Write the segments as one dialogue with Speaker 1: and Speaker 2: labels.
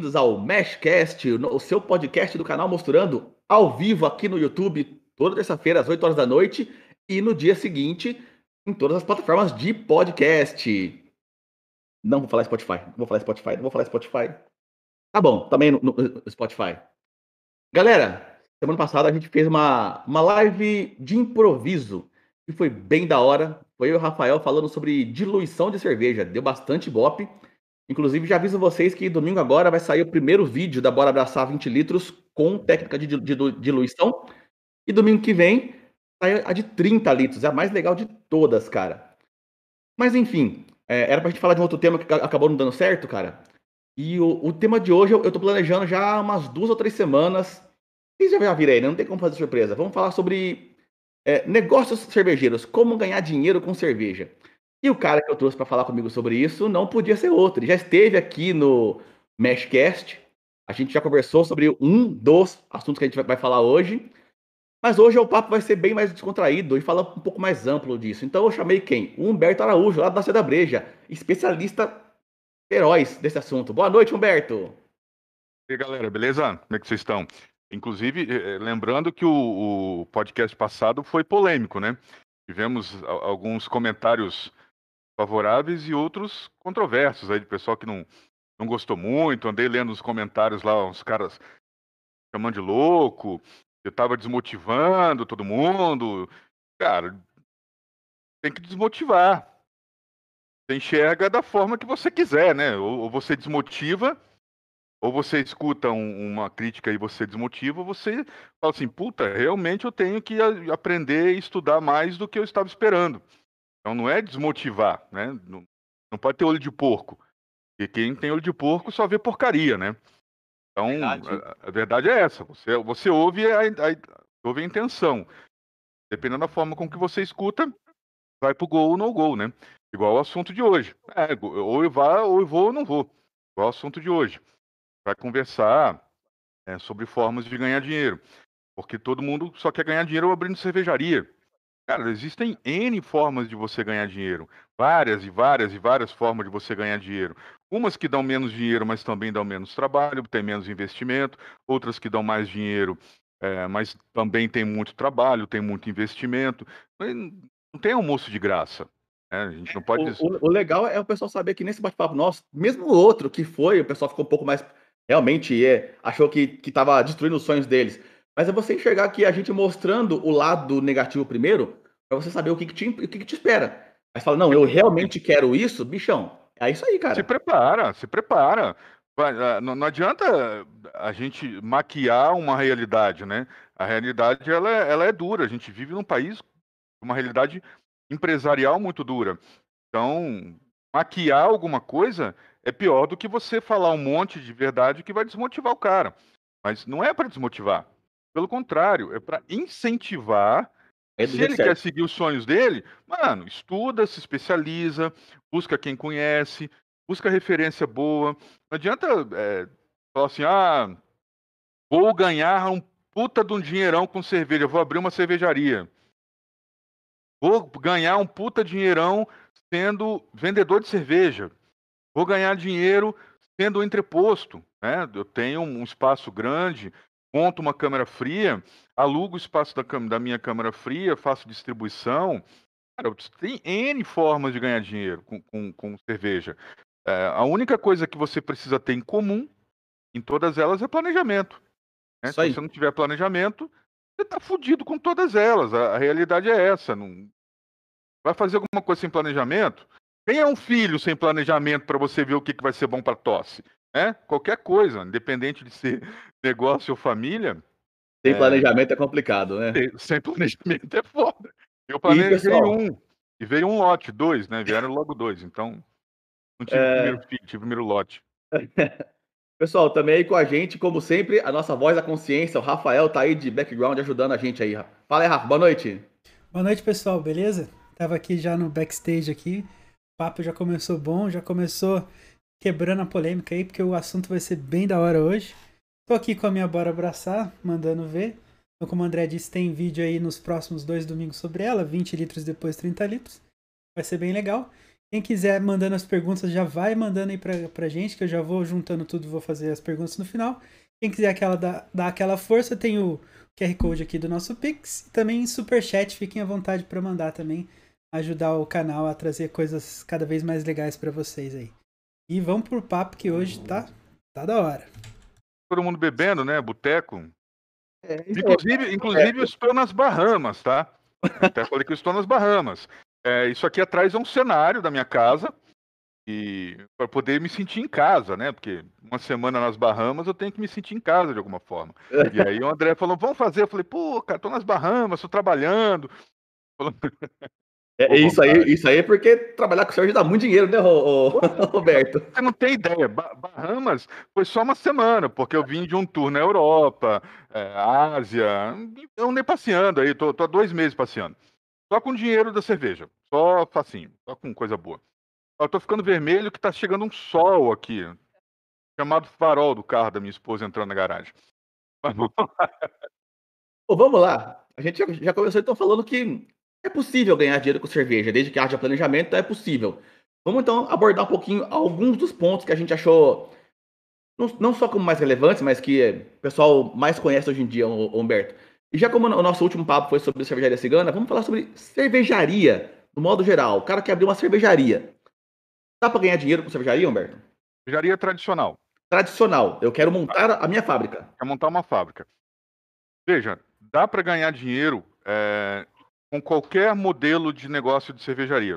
Speaker 1: bem-vindos ao Meshcast, o seu podcast do canal Mostrando ao vivo aqui no YouTube, toda terça-feira às 8 horas da noite e no dia seguinte em todas as plataformas de podcast. Não vou falar Spotify, não vou falar Spotify, não vou falar Spotify. Tá bom, também no, no Spotify. Galera, semana passada a gente fez uma, uma live de improviso que foi bem da hora. Foi eu e o Rafael falando sobre diluição de cerveja. Deu bastante bope. Inclusive, já aviso vocês que domingo agora vai sair o primeiro vídeo da Bora Abraçar 20 litros com técnica de, diluição. E domingo que vem sai a de 30 litros. É a mais legal de todas, cara. Mas enfim, é, era pra gente falar de um outro tema que acabou não dando certo, cara. E o, o tema de hoje eu, eu tô planejando já há umas duas ou três semanas. Vocês já viram aí, né? Não tem como fazer surpresa. Vamos falar sobre é, negócios cervejeiros, como ganhar dinheiro com cerveja. E o cara que eu trouxe para falar comigo sobre isso não podia ser outro. Ele já esteve aqui no Meshcast. A gente já conversou sobre um dos assuntos que a gente vai falar hoje. Mas hoje o papo vai ser bem mais descontraído e falar um pouco mais amplo disso. Então eu chamei quem? O Humberto Araújo, lá da Seda Breja, especialista heróis desse assunto. Boa noite, Humberto.
Speaker 2: E aí, galera, beleza? Como é que vocês estão? Inclusive, eh, eh, lembrando que o, o podcast passado foi polêmico, né? Tivemos alguns comentários favoráveis e outros controversos aí de pessoal que não, não gostou muito. Andei lendo nos comentários lá uns caras chamando de louco, eu tava desmotivando todo mundo. Cara, tem que desmotivar. Você enxerga da forma que você quiser, né? Ou, ou você desmotiva, ou você escuta um, uma crítica e você desmotiva, ou você fala assim, puta, realmente eu tenho que aprender e estudar mais do que eu estava esperando. Então não é desmotivar, né? Não, não pode ter olho de porco. E quem tem olho de porco só vê porcaria, né? Então, verdade. A, a, verdade é essa. Você, você ouve, a, a, ouve a intenção. Dependendo da forma com que você escuta, vai pro gol ou no gol, né? Igual o assunto de hoje. É, ou eu vá, ou eu vou ou não vou. Igual o assunto de hoje. Vai conversar é, sobre formas de ganhar dinheiro. Porque todo mundo só quer ganhar dinheiro abrindo cervejaria. Cara, existem N formas de você ganhar dinheiro. Várias e várias e várias formas de você ganhar dinheiro. Umas que dão menos dinheiro, mas também dão menos trabalho, tem menos investimento. Outras que dão mais dinheiro, é, mas também tem muito trabalho, tem muito investimento. Não tem almoço de graça. Né? A gente não pode.
Speaker 1: O, o, o, legal é o pessoal saber que nesse bate-papo nosso, mesmo o outro que foi, o pessoal ficou um pouco mais. Realmente é, achou que estava destruindo os sonhos deles. Mas é você enxergar aqui a gente mostrando o lado negativo primeiro, para você saber o que, que, te, o que, que te espera. Mas fala, não, eu realmente quero isso, bichão. É isso aí, cara.
Speaker 2: Se prepara, se prepara. Ah, não, não adianta a gente maquiar uma realidade, né? A realidade ela é, ela é dura. A gente vive num país uma realidade empresarial muito dura. Então, maquiar alguma coisa é pior do que você falar um monte de verdade que vai desmotivar o cara. Mas não é para desmotivar. Pelo contrário, é para incentivar. É se ele quer seguir os sonhos dele, mano, estuda, se especializa, busca quem conhece, busca referência boa. Não adianta é, falar assim, ah, vou ganhar um puta de um dinheirão com cerveja, vou abrir uma cervejaria. Vou ganhar um puta dinheirão sendo vendedor de cerveja. Vou ganhar dinheiro sendo entreposto. Né? Eu tenho um espaço grande, monto uma câmera fria, alugo o espaço da, da minha câmera fria, faço distribuição. Cara, tem N formas de ganhar dinheiro com, com, com cerveja. É, a única coisa que você precisa ter em comum em todas elas é planejamento. Né? Se você não tiver planejamento, você está fudido com todas elas. A, a, realidade é essa. Não... Vai fazer alguma coisa sem planejamento? Quem é um filho sem planejamento para você ver o que, que vai ser bom para tosse? né? Qualquer coisa, independente de ser negócio ou família.
Speaker 1: Sem é... planejamento é complicado, né?
Speaker 2: Sem planejamento é foda. Eu planejei pessoal... um e veio um lote, dois, né? Vieram logo dois, então não tive é... primeiro filho, tive primeiro lote.
Speaker 1: Pessoal, também aí com a gente, como sempre, a nossa voz da consciência, o Rafael tá aí de background ajudando a gente aí. Fala aí, Rafa, boa noite.
Speaker 3: Boa noite, pessoal, beleza? Tava aqui já no backstage aqui. O papo já começou bom, já começou quebrando a polêmica aí, porque o assunto vai ser bem da hora hoje. Tô aqui com a minha Bora Abraçar, mandando ver. Então, como o André disse, tem vídeo aí nos próximos dois domingos sobre ela, 20 litros depois 30 litros. Vai ser bem legal. Quem quiser mandando as perguntas, já vai mandando aí pra, pra gente, que eu já vou juntando tudo, vou fazer as perguntas no final. Quem quiser aquela, dar, dar aquela força, tem o QR Code aqui do nosso Pix. E também Super Chat, fiquem à vontade para mandar também, ajudar o canal a trazer coisas cada vez mais legais para vocês aí. E vamos pro papo que hoje tá, tá da hora.
Speaker 2: Todo mundo bebendo, né? Boteco. É, inclusive, é, inclusive eu estou nas Bahamas, tá? Até falei que eu estou nas Bahamas. É, isso aqui atrás é um cenário da minha casa e para poder me sentir em casa, né? Porque uma semana nas Bahamas eu tenho que me sentir em casa de alguma forma. E aí o André falou: "Vamos fazer". Eu falei: "Pô, cara, tô nas Bahamas, tô trabalhando".
Speaker 1: É, isso aí, isso aí é porque trabalhar com o senhor dá muito dinheiro, né, Roberto?
Speaker 2: Você não tem ideia. Bahamas foi só uma semana, porque eu vim de um tour na Europa, é, Ásia. Eu andei passeando aí, tô, tô há dois meses passeando. Só com dinheiro da cerveja. Só facinho, só com coisa boa. Eu tô ficando vermelho que tá chegando um sol aqui. Chamado farol do carro da minha esposa entrando na garagem.
Speaker 1: Mas vamos lá. vamos lá. A gente já começou então falando que é possível ganhar dinheiro com cerveja, desde que haja planejamento, é possível. Vamos então abordar um pouquinho alguns dos pontos que a gente achou não, só como mais relevantes, mas que o pessoal mais conhece hoje em dia, Humberto. E já como o nosso último papo foi sobre cervejaria cigana, vamos falar sobre cervejaria, no modo geral. O cara quer abrir uma cervejaria. Dá para ganhar dinheiro com cervejaria, Humberto?
Speaker 2: Cervejaria tradicional.
Speaker 1: Tradicional. Eu quero montar a minha fábrica.
Speaker 2: Quer montar uma fábrica. Veja, dá para ganhar dinheiro é, com qualquer modelo de negócio de cervejaria.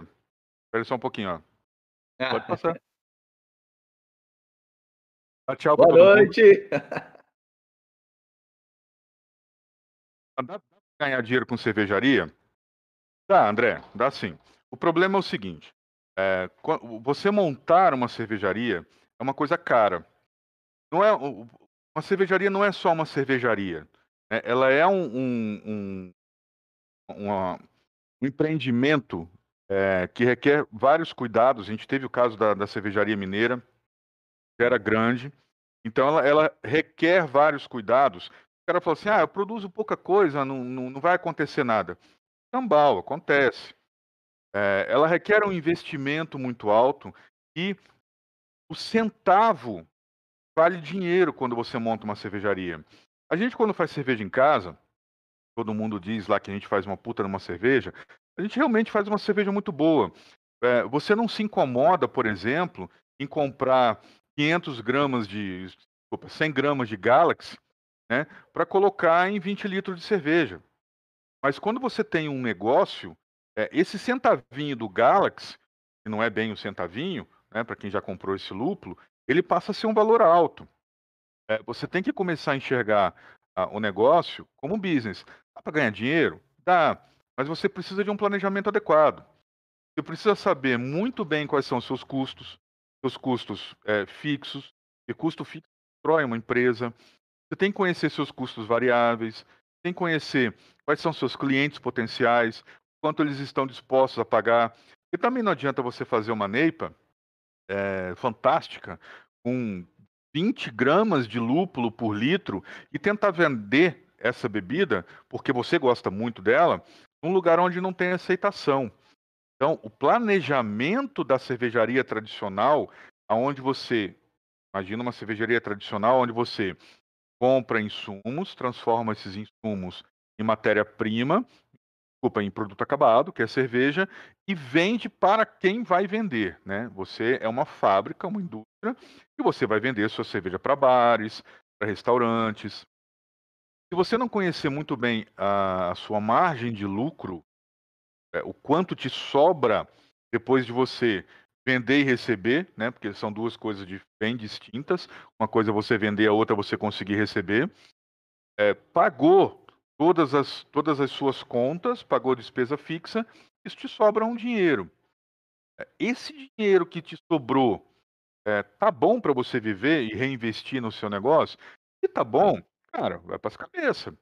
Speaker 2: Espera só um pouquinho, ó. Ah. Pode passar.
Speaker 1: Ah, tchau Boa noite.
Speaker 2: Dá pra ganhar dinheiro com cervejaria? Dá, André, dá sim. O problema é o seguinte: é, você montar uma cervejaria é uma coisa cara. Não é, uma cervejaria não é só uma cervejaria. Né? Ela é um, um, um uma, um empreendimento é, que requer vários cuidados. A gente teve o caso da, da cervejaria mineira, que era grande. Então, ela, ela, requer vários cuidados. O cara falou assim: ah, eu produzo pouca coisa, não, não, não vai acontecer nada. Cambal, acontece. É, ela requer um investimento muito alto e o centavo vale dinheiro quando você monta uma cervejaria. A gente, quando faz cerveja em casa, todo mundo diz lá que a gente faz uma puta numa cerveja, a gente realmente faz uma cerveja muito boa. É, você não se incomoda, por exemplo, em comprar 500 gramas de, desculpa, 100 gramas de Galaxy, né, para colocar em 20 litros de cerveja. Mas quando você tem um negócio, é, esse centavinho do Galaxy, que não é bem o um centavinho, né, para quem já comprou esse lúpulo, ele passa a ser um valor alto. É, você tem que começar a enxergar ah, o negócio como um business. Para ganhar dinheiro? Dá. Mas você precisa de um planejamento adequado. Você precisa saber muito bem quais são os seus custos, seus custos é, fixos, e custo fixo destrói uma empresa. Você tem que conhecer seus custos variáveis, tem que conhecer quais são seus clientes potenciais, quanto eles estão dispostos a pagar. E também não adianta você fazer uma neipa é, fantástica com 20 gramas de lúpulo por litro e tentar vender essa bebida, porque você gosta muito dela, num lugar onde não tem aceitação. Então, o planejamento da cervejaria tradicional, aonde você imagina uma cervejaria tradicional onde você compra insumos, transforma esses insumos em matéria-prima, desculpa, em produto acabado, que é cerveja, e vende para quem vai vender, né? Você é uma fábrica, uma indústria, e você vai vender sua cerveja para bares, para restaurantes, se você não conhecer muito bem a, sua margem de lucro, é, o quanto te sobra depois de você vender e receber, né? Porque são duas coisas bem distintas. Uma coisa é você vender, a outra é você conseguir receber. É, pagou todas as, todas as suas contas, pagou despesa fixa, isso te sobra um dinheiro. É, esse dinheiro que te sobrou é, tá bom para você viver e reinvestir no seu negócio? Se tá bom, Cara, vai para as cabeças.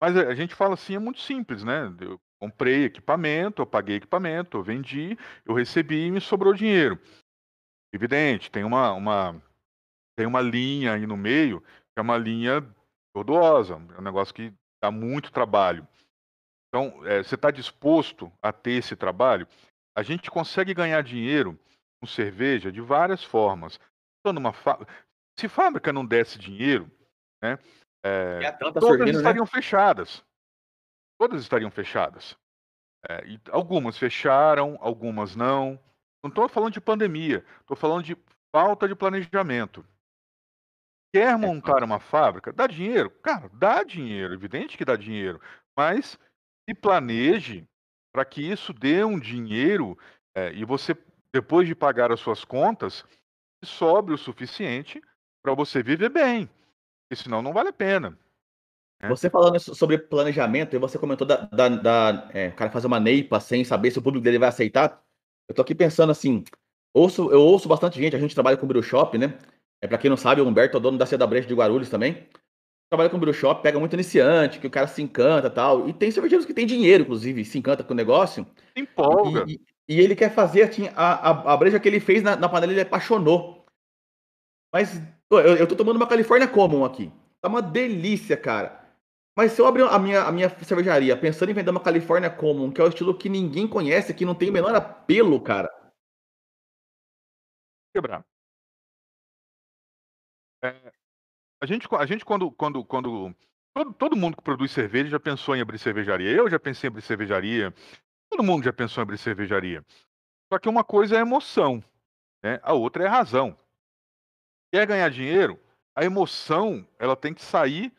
Speaker 2: Mas a gente fala assim, é muito simples, né? Eu comprei equipamento, eu paguei equipamento, eu vendi, eu recebi e me sobrou dinheiro. Evidente, tem uma, uma, tem uma linha aí no meio, que é uma linha tortuosa, é um negócio que dá muito trabalho. Então, é, você está disposto a ter esse trabalho? a gente consegue ganhar dinheiro com cerveja de várias formas. Numa Se fábrica não desse dinheiro, né, é, todas né? estariam né? fechadas. Todas estariam fechadas. É, algumas fecharam, algumas não. Não estou falando de pandemia, estou falando de falta de planejamento. Quer é montar uma fábrica? Dá dinheiro? Cara, dá dinheiro, evidente que dá dinheiro. Mas se planeje para que isso dê um dinheiro é, e você, depois de pagar as suas contas, sobre o suficiente para você viver bem. Porque senão não vale a pena.
Speaker 1: Né? Você falando sobre planejamento, e você comentou da, da, da é, o cara fazer uma neipa sem saber se o público dele vai aceitar. Eu tô aqui pensando assim, ouço, eu ouço bastante gente, a gente trabalha com o Brew Shop, né? É, pra quem não sabe, o Humberto é dono da Seda Brecha de Guarulhos também. Trabalha com o Brew Shop, pega muito iniciante, que o cara se encanta tal. E tem cervejeiros que tem dinheiro, inclusive, se encanta com o negócio.
Speaker 2: Empolga.
Speaker 1: E, e, e ele quer fazer assim, a, a, a breja que ele fez na, na panela, ele apaixonou. Mas eu, eu tô tomando uma California Common aqui. Tá uma delícia, cara. Mas se eu abrir a minha, a minha cervejaria pensando em vender uma California Common, que é o estilo que ninguém conhece, que não tem o menor apelo, cara.
Speaker 2: Quebrar. É, a gente, a gente quando, quando, quando todo, todo mundo que produz cerveja já pensou em abrir cervejaria. Eu já pensei em abrir cervejaria. Todo mundo já pensou em abrir cervejaria. Só que uma coisa é emoção, né? A outra é razão. Quer ganhar dinheiro? A emoção ela tem que sair,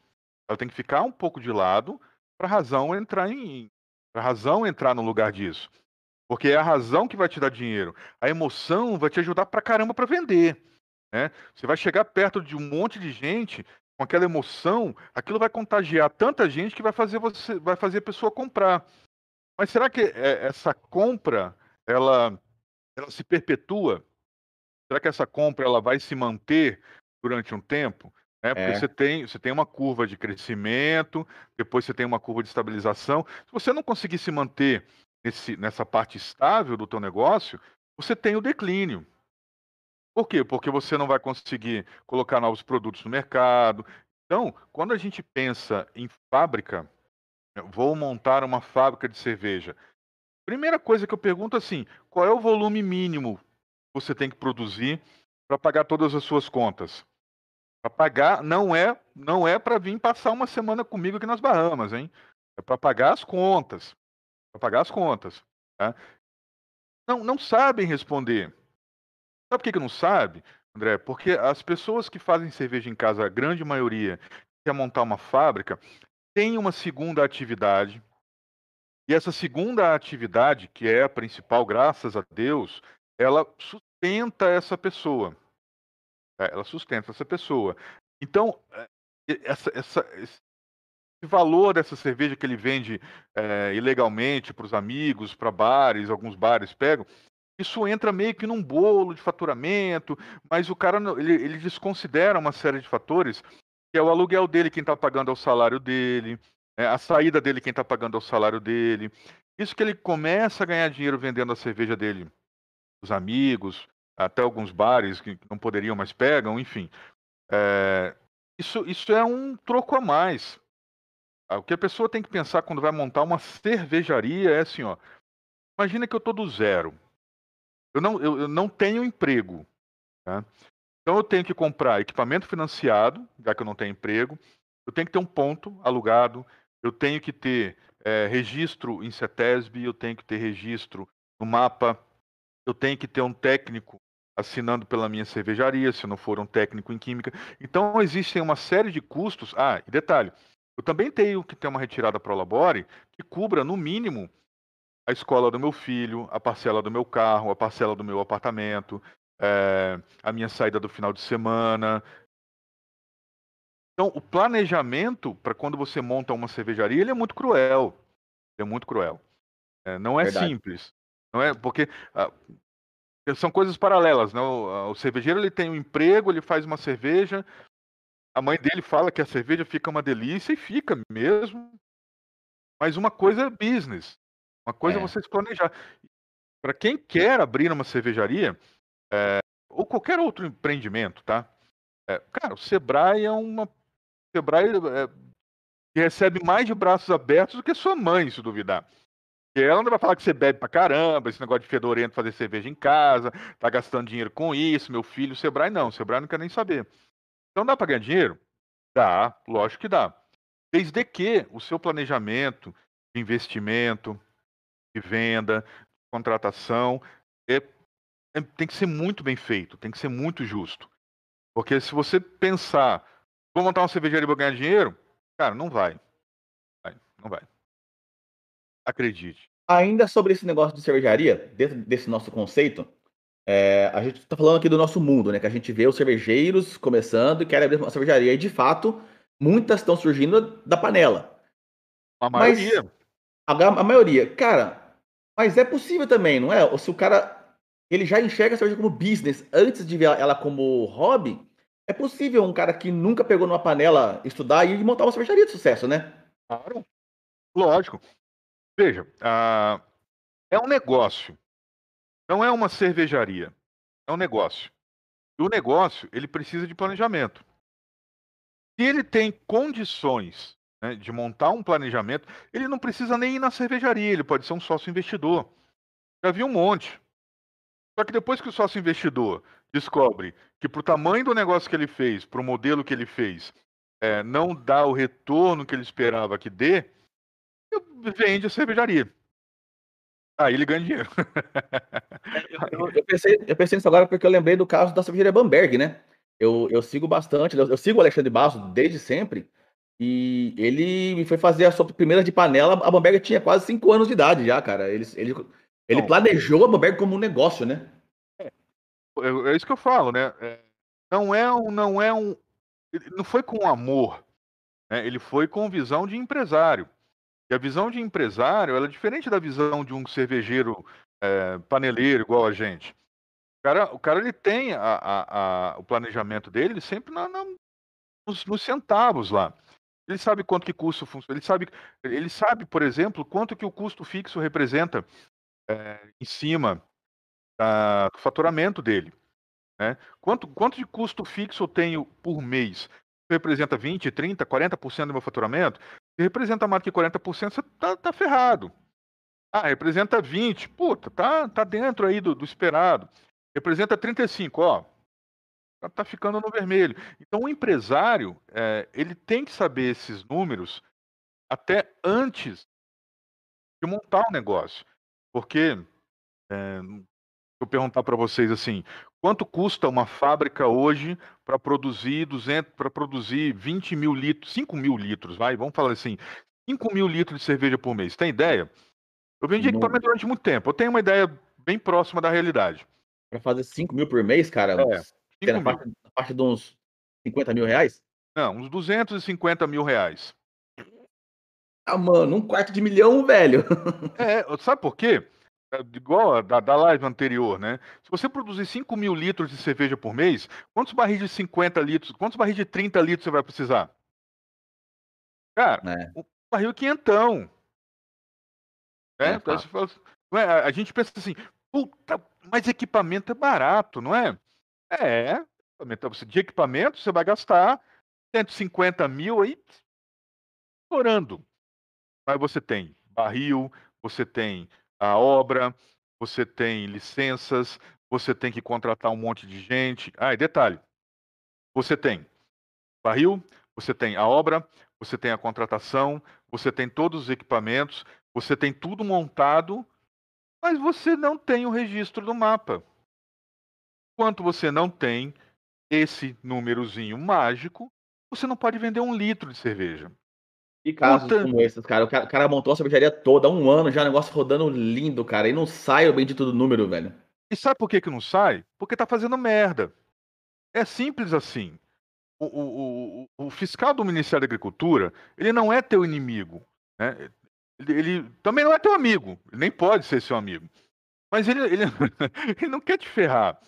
Speaker 2: ela tem que ficar um pouco de lado para a razão entrar em, a razão entrar no lugar disso. Porque é a razão que vai te dar dinheiro. A emoção vai te ajudar pra caramba para vender. Né? Você vai chegar perto de um monte de gente com aquela emoção, aquilo vai contagiar tanta gente que vai fazer você, vai fazer a pessoa comprar. Mas será que é, essa compra ela, ela se perpetua? Será que essa compra ela vai se manter durante um tempo? É, porque é. você, tem, você tem uma curva de crescimento, depois você tem uma curva de estabilização. Se você não conseguir se manter nesse, nessa parte estável do teu negócio, você tem o declínio. Por quê? Porque você não vai conseguir colocar novos produtos no mercado. Então, quando a gente pensa em fábrica, vou montar uma fábrica de cerveja. Primeira coisa que eu pergunto assim, qual é o volume mínimo você tem que produzir para pagar todas as suas contas? Para pagar não é não é para vir passar uma semana comigo aqui nas Bahamas, hein? É para pagar as contas, para pagar as contas. Tá? Não, não sabem responder. Sabe por que, que não sabe, André? Porque as pessoas que fazem cerveja em casa, a grande maioria, quer montar uma fábrica, tem uma segunda atividade. E essa segunda atividade, que é a principal, graças a Deus, ela sustenta essa pessoa. É, ela sustenta essa pessoa. Então, é, essa, essa, esse valor dessa cerveja que ele vende é, ilegalmente para os amigos, para bares, alguns bares pegam, isso entra meio que num bolo de faturamento, mas o cara ele, ele desconsidera uma série de fatores, que é o aluguel dele, quem está pagando é o salário dele, é, a saída dele, quem está pagando é o salário dele. Isso que ele começa a ganhar dinheiro vendendo a cerveja dele, os amigos, até alguns bares que não poderiam mais pegam, enfim. É, isso, isso é um troco a mais. Ah, o que a pessoa tem que pensar quando vai montar uma cervejaria é assim, ó. Imagina que eu estou do zero. Eu não, eu, eu não tenho emprego. Tá? Então eu tenho que comprar equipamento financiado, já que eu não tenho emprego. Eu tenho que ter um ponto alugado. Eu tenho que ter é, registro em CETESB. Eu tenho que ter registro no mapa. Eu tenho que ter um técnico assinando pela minha cervejaria, se não for um técnico em química. Então existem uma série de custos. Ah, e detalhe, eu também tenho que ter uma retirada para o Labore que cubra, no mínimo, a escola do meu filho, a parcela do meu carro, a parcela do meu apartamento, é, a minha saída do final de semana. Então, o planejamento para quando você monta uma cervejaria, ele é muito cruel. Ele é muito cruel. É, não é Verdade. simples. Não é porque ah, são coisas paralelas, né? O, o, cervejeiro ele tem um emprego, ele faz uma cerveja. A mãe dele fala que a cerveja fica uma delícia e fica mesmo. Mas uma coisa é business. Uma coisa é, é você se planejar. Para quem quer abrir uma cervejaria, é, ou qualquer outro empreendimento, tá? É, cara, o Sebrae é uma. O Sebrae é, recebe mais de braços abertos do que sua mãe, se duvidar. Ela não vai falar que você bebe pra caramba, esse negócio de fedorento, fazer cerveja em casa, tá gastando dinheiro com isso, meu filho, o Sebrae não, o Sebrae não quer nem saber. Então dá para ganhar dinheiro? Dá, lógico que dá. Desde que o seu planejamento de investimento, de venda, de contratação, é, é, tem que ser muito bem feito, tem que ser muito justo. Porque se você pensar, vou montar uma cervejaria para ganhar dinheiro, cara, não vai. vai. Não vai. Acredite.
Speaker 1: Ainda sobre esse negócio de cervejaria, dentro desse nosso conceito, é, a gente está falando aqui do nosso mundo, né? Que a gente vê os cervejeiros começando e querem abrir uma cervejaria. E de fato, muitas estão surgindo da panela.
Speaker 2: A maioria.
Speaker 1: Mas, a, a, maioria. Cara, mas é possível também, não é? Ou se o cara ele já enxerga a cerveja como business antes de ver ela como hobby, é possível um cara que nunca pegou numa panela estudar e montar uma cervejaria de sucesso, né?
Speaker 2: Claro. Lógico. Veja, uh, é um negócio. Não é uma cervejaria. É um negócio. E o negócio, ele precisa de planejamento. Se ele tem condições né, de montar um planejamento, ele não precisa nem ir na cervejaria, ele pode ser um sócio investidor. Já vi um monte. Só que depois que o sócio investidor descobre que para o tamanho do negócio que ele fez, para o modelo que ele fez, é, não dá o retorno que ele esperava que dê, vende a cervejaria. Aí ele ganha dinheiro.
Speaker 1: eu, eu, pensei, eu pensei nisso agora porque eu lembrei do caso da cervejaria Bamberg, né? Eu, eu sigo bastante, eu, eu sigo o Alexandre Basso desde sempre. E ele foi fazer a sua primeira de panela. A Bamberg tinha quase 5 anos de idade já, cara. Ele, ele, ele não. planejou a Bamberg como um negócio, né?
Speaker 2: É, é, isso que eu falo, né? É, não é um. Não, é um, não foi com amor. Né? Ele foi com visão de empresário. E a visão de empresário é diferente da visão de um cervejeiro é, paneleiro igual a gente. O cara, o cara ele tem a, a, a, o planejamento dele sempre na, na, nos, nos, centavos lá. Ele sabe quanto que custa ele sabe, ele sabe, por exemplo, quanto que o custo fixo representa é, em cima do faturamento dele. Né? Quanto, quanto de custo fixo eu tenho por mês? Representa 20, 30, 40% do meu faturamento? Se representa mais que 40%, você tá, tá ferrado. Ah, representa 20, puta, tá, tá dentro aí do, do esperado. Representa 35, ó, tá, tá ficando no vermelho. Então, o empresário, é, ele tem que saber esses números até antes de montar o negócio. Porque, é, eu perguntar para vocês assim, quanto custa uma fábrica hoje para produzir 200, para produzir 20 mil litros, 5 mil litros, vai, vamos falar assim, 5 mil litros de cerveja por mês, tem ideia? Eu vendi Não. equipamento durante muito tempo, eu tenho uma ideia bem próxima da realidade.
Speaker 1: Para fazer 5 mil por mês, cara, é, parte, parte de uns 50 mil reais?
Speaker 2: Não, uns 250 mil reais.
Speaker 1: Ah, mano, um quarto de milhão, velho.
Speaker 2: É, sabe por quê? É, igual a da, da live anterior, né? Se você produzir 5 mil litros de cerveja por mês, quantos barris de 50 litros, quantos barris de 30 litros você vai precisar? Cara, é. um barril quinhentão. Né? É, é? A gente pensa assim, puta, mas equipamento é barato, não é? É, de equipamento você vai gastar 150 mil aí estourando. Mas você tem barril, você tem a obra, você tem licenças, você tem que contratar um monte de gente. Ah, e detalhe: você tem barril, você tem a obra, você tem a contratação, você tem todos os equipamentos, você tem tudo montado, mas você não tem o registro do mapa. Enquanto você não tem esse númerozinho mágico, você não pode vender um litro de cerveja.
Speaker 1: E casos Puta. como esses, cara. O, cara. o cara montou a cervejaria toda, há um ano já, negócio rodando lindo, cara. E não sai o bendito do número, velho.
Speaker 2: E sabe por que, que não sai? Porque tá fazendo merda. É simples assim. O, o, o, o fiscal do Ministério da Agricultura, ele não é teu inimigo. Né? Ele, ele, também não é teu amigo. Ele nem pode ser seu amigo. Mas ele, ele, ele não quer te ferrar.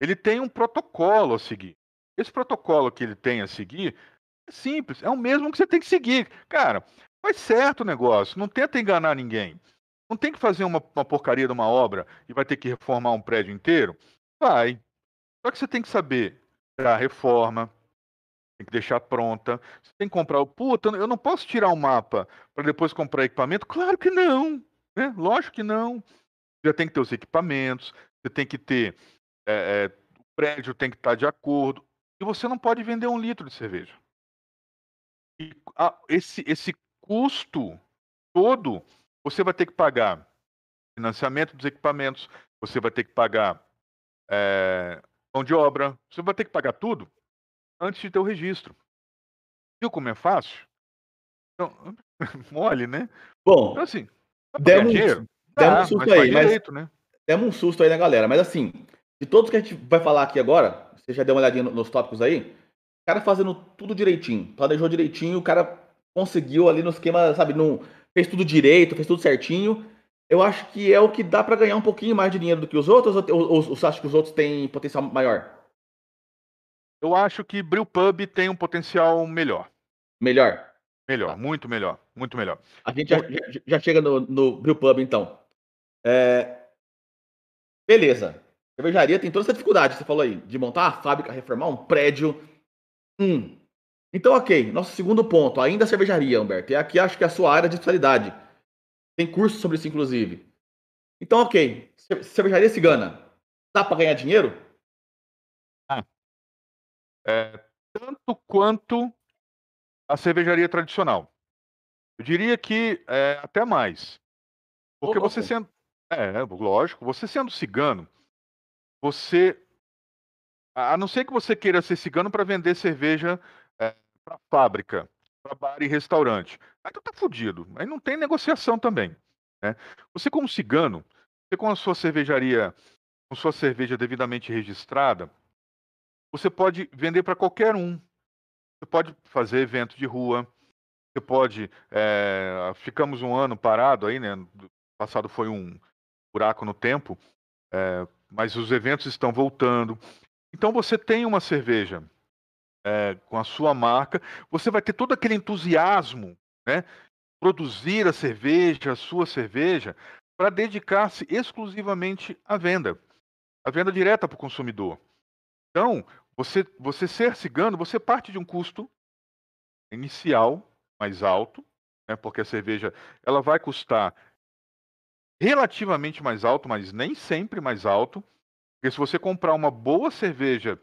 Speaker 2: Ele tem um protocolo a seguir. Esse protocolo que ele tem a seguir simples, é o mesmo que você tem que seguir. Cara, faz certo o negócio, não tenta enganar ninguém. Não tem que fazer uma, uma porcaria de uma obra e vai ter que reformar um prédio inteiro? Vai. Só que você tem que saber da reforma, tem que deixar pronta. Você tem que comprar o. Puta, eu não posso tirar o um mapa para depois comprar equipamento? Claro que não. Né? Lógico que não. Já tem que ter os equipamentos, você tem que ter. É, é, o prédio tem que estar de acordo. E você não pode vender um litro de cerveja. E esse, esse custo todo, você vai ter que pagar financiamento dos equipamentos, você vai ter que pagar é, mão de obra, você vai ter que pagar tudo antes de ter o registro. Viu como é fácil? Então, mole, né?
Speaker 1: Bom,
Speaker 2: então, assim,
Speaker 1: demos, dinheiro, demos um susto aí, mas direito, né? demos um susto aí na galera. Mas assim, de todos que a gente vai falar aqui agora, você já deu uma olhadinha nos tópicos aí, cara fazendo tudo direitinho, planejou direitinho, o cara conseguiu ali no esquema, sabe, não fez tudo direito, fez tudo certinho. Eu acho que é o que dá para ganhar um pouquinho mais de dinheiro do que os outros, ou, ou, ou você acha que os outros têm potencial maior?
Speaker 2: Eu acho que Brewpub tem um potencial melhor.
Speaker 1: Melhor?
Speaker 2: Melhor, tá. muito melhor, muito melhor.
Speaker 1: A gente já, já, já chega no, no Brewpub, então. É... Beleza. Cervejaria tem toda essa dificuldade, você falou aí, de montar uma fábrica, reformar um prédio. Hum. Então, ok. Nosso segundo ponto, ainda a cervejaria, Humberto. E aqui acho que é a sua área de especialidade. Tem curso sobre isso, inclusive. Então, ok. Cervejaria cigana. Dá para ganhar dinheiro?
Speaker 2: Ah. É, tanto quanto a cervejaria tradicional. Eu diria que é, até mais. Porque oh, você sendo. É, lógico, você sendo cigano, você. A não ser que você queira ser cigano para vender cerveja é, para fábrica, para bar e restaurante. Aí tu tá fudido. Aí não tem negociação também. Né? Você, como cigano, você com a sua cervejaria, com sua cerveja devidamente registrada, você pode vender para qualquer um. Você pode fazer evento de rua. Você pode. É, ficamos um ano parado aí, né? Passado foi um buraco no tempo, é, mas os eventos estão voltando. Então você tem uma cerveja é, com a sua marca, você vai ter todo aquele entusiasmo, né? Produzir a cerveja, a sua cerveja, para dedicar-se exclusivamente à venda, à venda direta para o consumidor. Então, você, você ser cigano, você parte de um custo inicial mais alto, né? Porque a cerveja ela vai custar relativamente mais alto, mas nem sempre mais alto. Porque se você comprar uma boa cerveja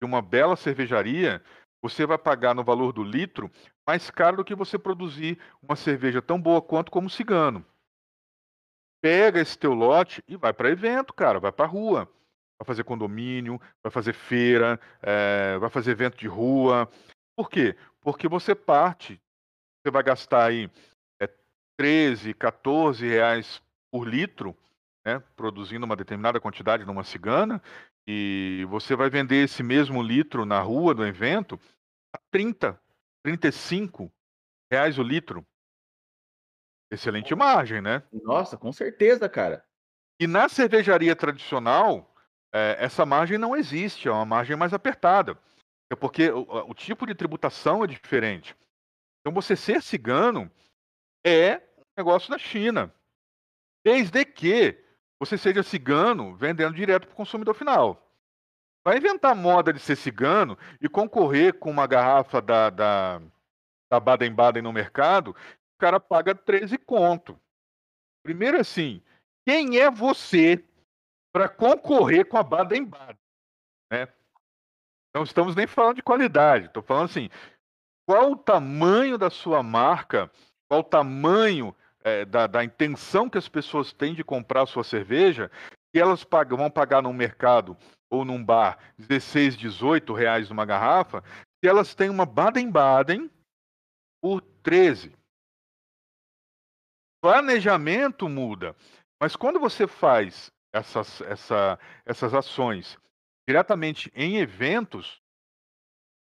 Speaker 2: de uma bela cervejaria, você vai pagar no valor do litro mais caro do que você produzir uma cerveja tão boa quanto como cigano. Pega esse teu lote e vai para evento, cara, vai para rua. Vai fazer condomínio, vai fazer feira, é, vai fazer evento de rua. Por quê? Porque você parte, você vai gastar aí é, 13, 14 reais por litro, né, produzindo uma determinada quantidade numa cigana, e você vai vender esse mesmo litro na rua do evento a 30, 35 reais o litro. Excelente margem, né?
Speaker 1: Nossa, com certeza, cara.
Speaker 2: E na cervejaria tradicional, é, essa margem não existe, é uma margem mais apertada. É porque o, o, tipo de tributação é diferente. Então, você ser cigano é um negócio da China. Desde que você seja cigano vendendo direto para o consumidor final. Vai inventar moda de ser cigano e concorrer com uma garrafa da, da, da Baden-Baden no mercado, o cara paga 13 conto. Primeiro assim, quem é você para concorrer com a Baden-Baden? Né? Não estamos nem falando de qualidade, estou falando assim, qual o tamanho da sua marca, qual o tamanho é, da, da, intenção que as pessoas têm de comprar a sua cerveja, que elas pagam, vão pagar num mercado ou num bar 16, 18 reais numa garrafa, se elas têm uma Baden-Baden por 13. Planejamento muda. Mas quando você faz essas, essa, essas ações diretamente em eventos,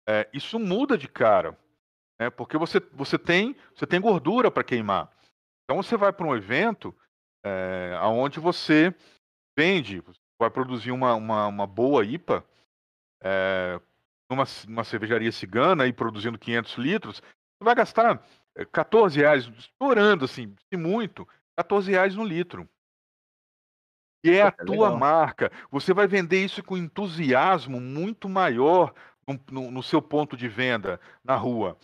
Speaker 2: é, isso muda de cara. Né? Porque você, você, tem, você tem gordura para queimar. Então você vai para um evento é, onde você vende, vai produzir uma, uma, uma boa IPA é, numa, numa cervejaria cigana e produzindo 500 litros, você vai gastar 14 é, reais, estourando assim, se muito, 14 reais no litro. E é a tua legal. marca. Você vai vender isso com entusiasmo muito maior no, no, no seu ponto de venda na rua.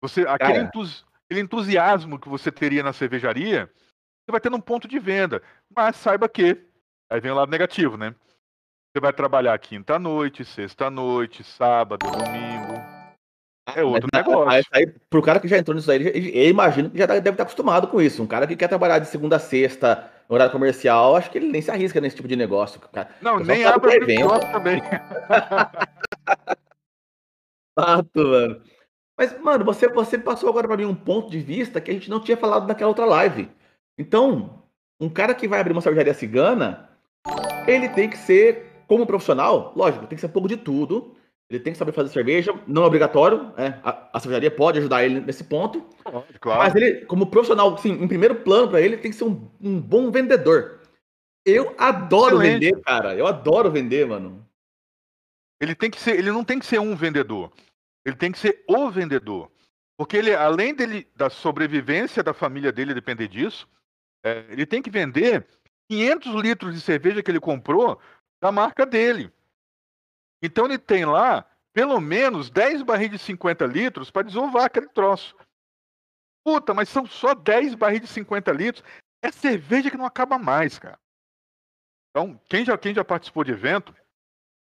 Speaker 2: Você, aquele, entusi aquele entusiasmo que você teria na cervejaria, você vai ter um ponto de venda. Mas saiba que, aí vem o lado negativo, né? Você vai trabalhar quinta-noite, sexta-noite, sábado, domingo. É outro
Speaker 1: Mas,
Speaker 2: negócio.
Speaker 1: Aí, aí, pro cara que já entrou nisso aí, ele- eu imagino que já deve estar acostumado com isso. Um cara que quer trabalhar de segunda a sexta, no horário comercial, acho que ele nem se arrisca nesse tipo de negócio. Cara.
Speaker 2: Não, nem abre o também.
Speaker 1: Exato, mano. Mas, mano, você, você passou agora pra mim um ponto de vista que a gente não tinha falado naquela outra live. Então, um cara que vai abrir uma cervejaria cigana, ele tem que ser, como profissional, lógico, tem que ser um pouco de tudo. Ele tem que saber fazer cerveja, não é obrigatório, né? A, a cervejaria pode ajudar ele nesse ponto.
Speaker 2: Claro.
Speaker 1: Mas ele, como profissional, sim, em primeiro plano ele, ele tem que ser um, um bom vendedor. Eu adoro
Speaker 2: Excelente.
Speaker 1: vender, cara. Eu adoro vender, mano.
Speaker 2: Ele tem que ser, ele não tem que ser um vendedor. Ele tem que ser o vendedor. Porque ele, além dele, da sobrevivência da família dele depender disso, é, ele tem que vender 500 litros de cerveja que ele comprou da marca dele. Então ele tem lá pelo menos 10 barris de 50 litros para desovar aquele troço. Puta, mas são só 10 barris de 50 litros. É cerveja que não acaba mais, cara. Então, quem já, quem já participou de evento,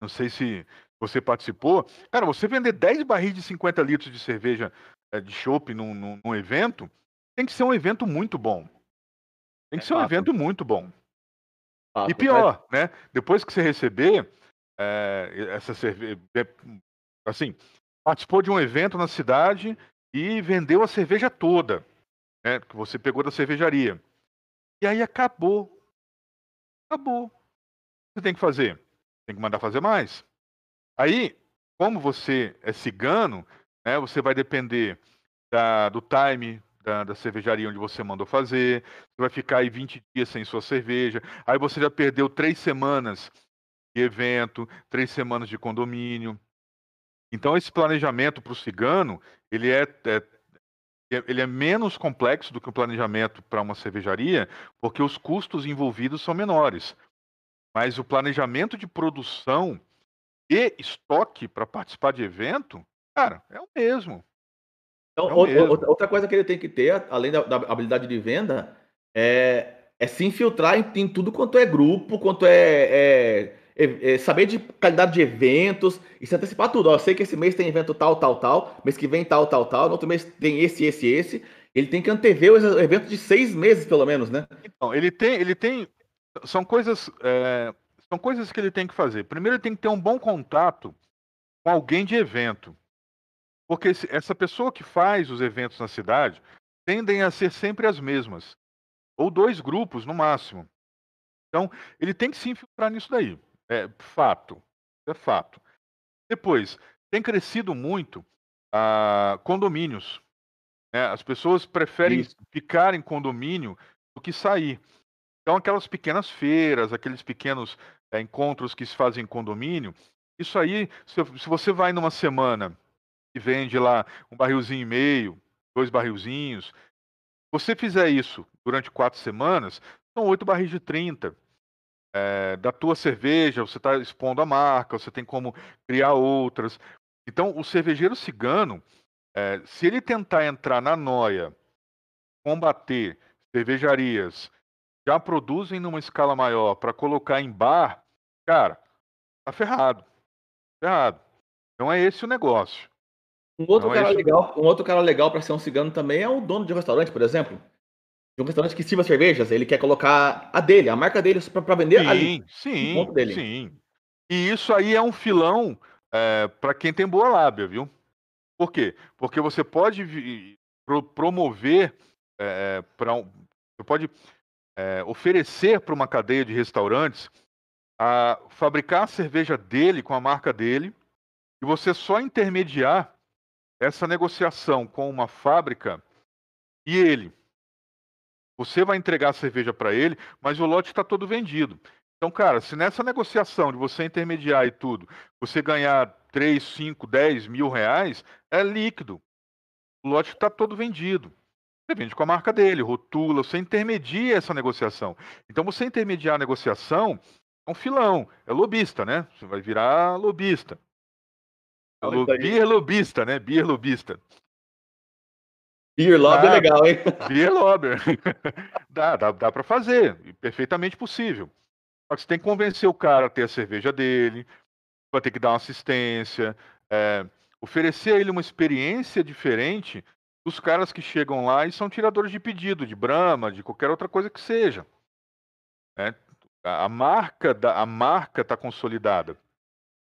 Speaker 2: não sei se você participou, cara, você vender 10 barris de 50 litros de cerveja eh, de chopp num, num, num evento, tem que ser um evento muito bom. Tem que
Speaker 1: É
Speaker 2: ser um
Speaker 1: fato.
Speaker 2: evento muito bom. E pior, né? Depois que você receber eh, essa cerveja, assim, participou de um evento na cidade e vendeu a cerveja toda, né? Que você pegou da cervejaria. E aí acabou. Acabou. O que você tem que fazer? Tem que mandar fazer mais. Aí, como você é cigano, né? Você vai depender da- do time da, da cervejaria onde você mandou fazer. Você vai ficar aí 20 dias sem sua cerveja. Aí você já perdeu três semanas de evento, três semanas de condomínio. Então esse planejamento para o cigano, ele é, é- ele é menos complexo do que o planejamento para uma cervejaria, porque os custos envolvidos são menores. Mas o planejamento de produção e estoque para participar de evento, cara, é o mesmo.
Speaker 1: Então,
Speaker 2: É o
Speaker 1: o-
Speaker 2: mesmo.
Speaker 1: outra, outra coisa que ele tem que ter, além da, da habilidade de venda, é, é se infiltrar em, em tudo quanto é grupo, quanto é, é- é- é saber de qualidade de eventos e se antecipar tudo. Ó, eu sei que esse mês tem evento tal, tal, tal, mês que vem tal, tal, tal, no outro mês tem esse, esse, esse. Ele tem que antever os eventos de seis meses, pelo menos, né?
Speaker 2: Então, ele tem, ele tem, são coisas, é, são coisas que ele tem que fazer. Primeiro, ele tem que ter um bom contato com alguém de evento, porque essa pessoa que faz os eventos na cidade tendem a ser sempre as mesmas, ou dois grupos no máximo. Então, ele tem que se infiltrar nisso daí. É fato, é fato. Depois, tem crescido muito ah, condomínios. né? As pessoas preferem
Speaker 1: Isso.
Speaker 2: ficar em condomínio do que sair. Então, aquelas pequenas feiras, aqueles pequenos eh, encontros que se fazem em condomínio, isso aí, se, se você vai numa semana e vende lá um barrilzinho e meio, dois barrilzinhos, você fizer isso durante quatro semanas, são oito barris de 30. Eh, da tua cerveja, você está expondo a marca, você tem como criar outras. Então, o cervejeiro cigano, eh, se ele tentar entrar na noia, combater cervejarias já produzem numa escala maior para colocar em bar, cara, tá ferrado. Ferrado. Não é esse o negócio.
Speaker 1: Um outro
Speaker 2: Não é
Speaker 1: cara
Speaker 2: isso.
Speaker 1: legal, um outro cara legal para ser um cigano também é o dono de um restaurante, por exemplo. De um restaurante que sirva cervejas, ele quer colocar a dele, a marca dele para vender ali.
Speaker 2: Sim, sim,
Speaker 1: ponto dele.
Speaker 2: sim. E isso aí é um filão para quem tem boa lábia, viu? Por quê? Porque você pode vi- pro- promover para um, você pode é, oferecer para uma cadeia de restaurantes a fabricar a cerveja dele com a marca dele e você só intermediar essa negociação com uma fábrica e ele. Você vai entregar a cerveja para ele, mas o lote está todo vendido. Então, cara, se nessa negociação de você intermediar e tudo, você ganhar 3, 5, 10 mil reais, é líquido. O lote está todo vendido. Você vende com a marca dele, rotula, você intermedia essa negociação. Então, você intermediar a negociação é um filão, é lobista, né? Você vai virar lobista.
Speaker 1: Olha isso aí.
Speaker 2: Beer lobista, né? Beer lobista.
Speaker 1: Beer Lobby é legal, hein?
Speaker 2: Beer Lobby. dá, dá, dá para fazer. Perfeitamente possível. Só que você tem que convencer o cara a ter a cerveja dele, vai ter que dar uma assistência, é, oferecer a ele uma experiência diferente dos caras que chegam lá e são tiradores de pedido, de brama, de qualquer outra coisa que seja. É, a marca da, a marca está consolidada.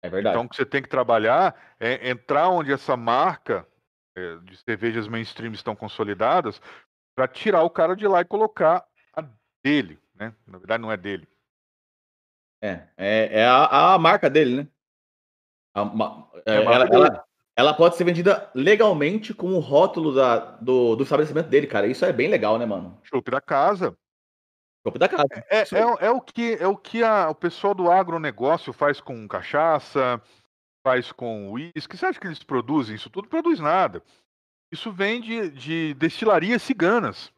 Speaker 1: É verdade.
Speaker 2: Então, o que você tem que trabalhar é entrar onde essa marca é, de cervejas mainstream estão consolidadas para tirar o cara de lá e colocar a dele, né? Na verdade, não é dele.
Speaker 1: É, é, é a, a marca dele, né? A, é, é ela, ela, ela, pode ser vendida legalmente com o rótulo da, do, do estabelecimento dele, cara. Isso é bem legal, né, mano?
Speaker 2: Chopp da casa.
Speaker 1: Chopp da casa.
Speaker 2: É, é, é, o que, é o, que a, o pessoal do agronegócio faz com cachaça, faz com uísque. Você acha que eles produzem isso tudo? Produz nada. Isso vem de, de destilarias ciganas.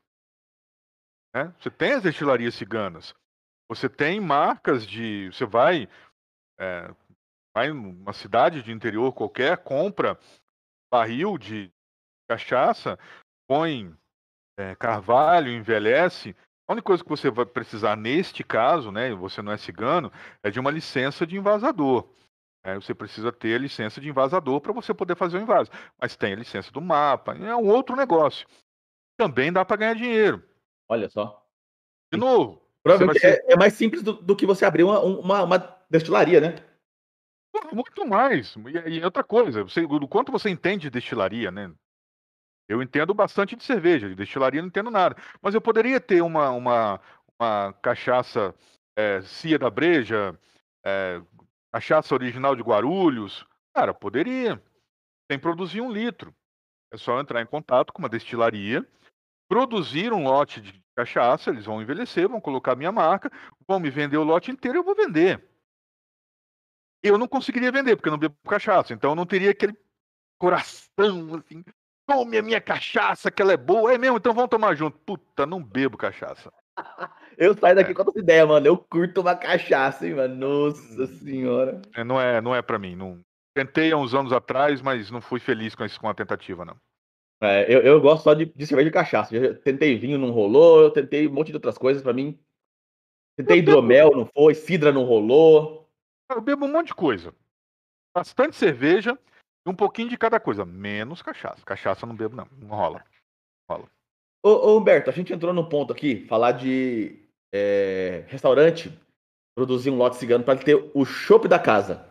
Speaker 2: Né? Você tem as destilarias ciganas. Você tem marcas de. Você vai. É, vai numa cidade de interior qualquer, compra barril de cachaça, põe é, carvalho, envelhece. A única coisa que você vai precisar neste caso, né, você não é cigano, é de uma licença de invasador. É, você precisa ter a licença de invasador para você poder fazer o invaso. Mas tem a licença do mapa, é um outro negócio. Também dá para ganhar dinheiro.
Speaker 1: Olha só.
Speaker 2: De novo.
Speaker 1: Provavelmente ser... é, é, mais simples do, do, que você abrir uma, uma, uma destilaria, né?
Speaker 2: Muito mais. E, e outra coisa, você, quanto você entende de destilaria, né? Eu entendo bastante de cerveja, de destilaria não entendo nada. Mas eu poderia ter uma, uma, uma cachaça é, Cia da Breja, é, cachaça original de Guarulhos. Cara, poderia. Sem produzir um litro. É só entrar em contato com uma destilaria, produzir um lote de cachaça, eles vão envelhecer, vão colocar minha marca, vão me vender o lote inteiro eu vou vender eu não conseguiria vender, porque eu não bebo cachaça. Então eu não teria aquele coração assim. Tome a minha cachaça, que ela é boa. É mesmo, então vamos tomar junto. Puta, não bebo cachaça.
Speaker 1: Eu saio daqui é. com essa ideia, mano. Eu curto uma cachaça, hein, mano. Nossa senhora.
Speaker 2: É, não é, não é para mim. Não... Tentei há uns anos atrás, mas não fui feliz com, isso, com a tentativa, não.
Speaker 1: É, eu, eu gosto só de, de cerveja de cachaça. Eu tentei vinho, não rolou. Eu tentei um monte de outras coisas para mim. Tentei hidromel, não foi. Cidra não rolou.
Speaker 2: Eu bebo um monte de coisa. Bastante cerveja e um pouquinho de cada coisa. Menos cachaça. Cachaça eu não bebo, não. Não rola. rola.
Speaker 1: Ô, ô Humberto, a gente entrou no ponto aqui, falar de é, restaurante produzir um lote cigano para ter o chopp da casa.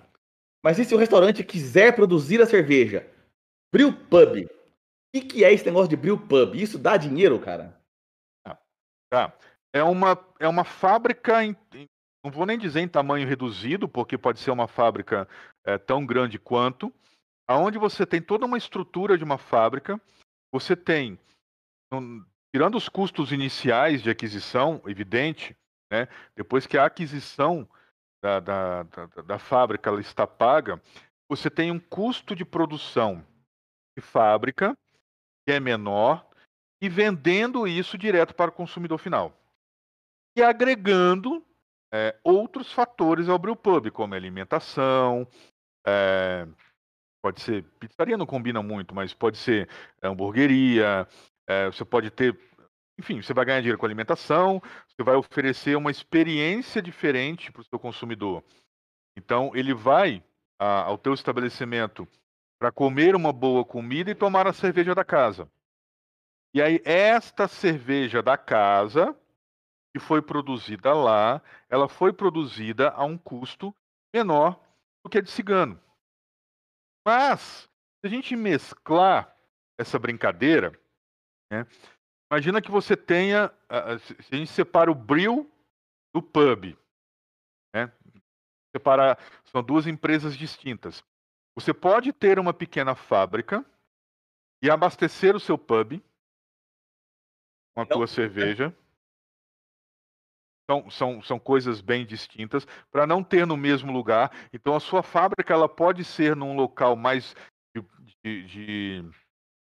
Speaker 1: Mas e se o restaurante quiser produzir a cerveja? Brew Pub. O que, que é esse negócio de Brew Pub? Isso dá dinheiro, cara?
Speaker 2: Ah, tá. É uma, é uma fábrica em, não vou nem dizer em tamanho reduzido, porque pode ser uma fábrica é, tão grande quanto, aonde você tem toda uma estrutura de uma fábrica, você tem, um, tirando os custos iniciais de aquisição, evidente, né, depois que a aquisição da, da, da, da fábrica ela está paga, você tem um custo de produção de fábrica que é menor e vendendo isso direto para o consumidor final. E agregando é, outros fatores ao brewpub, como alimentação, é, pode ser pizzaria não combina muito, mas pode ser hamburgueria, é, você pode ter, enfim, você vai ganhar dinheiro com alimentação, você vai oferecer uma experiência diferente para o seu consumidor. Então ele vai a, ao teu estabelecimento para comer uma boa comida e tomar a cerveja da casa. E aí esta cerveja da casa que foi produzida lá, ela foi produzida a um custo menor do que a de cigano. Mas, se a gente mesclar essa brincadeira, né, imagina que você tenha, se a gente separa o bril do pub, né, separar, são duas empresas distintas. Você pode ter uma pequena fábrica e abastecer o seu pub com a tua cerveja. São, são, são coisas bem distintas para não ter no mesmo lugar. Então a sua fábrica ela pode ser num local mais de, de, de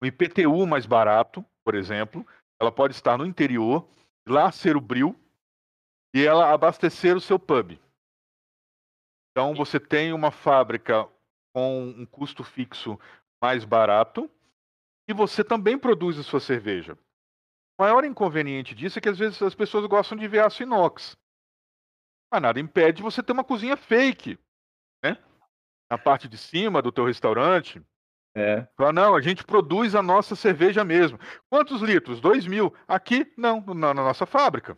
Speaker 2: um IPTU mais barato, por exemplo. Ela pode estar no interior, lá ser o bril e ela abastecer o seu pub. Então você tem uma fábrica com um custo fixo mais barato e você também produz a sua cerveja. Maior inconveniente disso é que às vezes as pessoas gostam de ver aço inox. Mas nada impede você ter uma cozinha fake, né? Na parte de cima do teu restaurante.
Speaker 1: É.
Speaker 2: Fala, não, a gente produz a nossa cerveja mesmo. Quantos litros? Dois mil. Aqui, não, na, na nossa fábrica.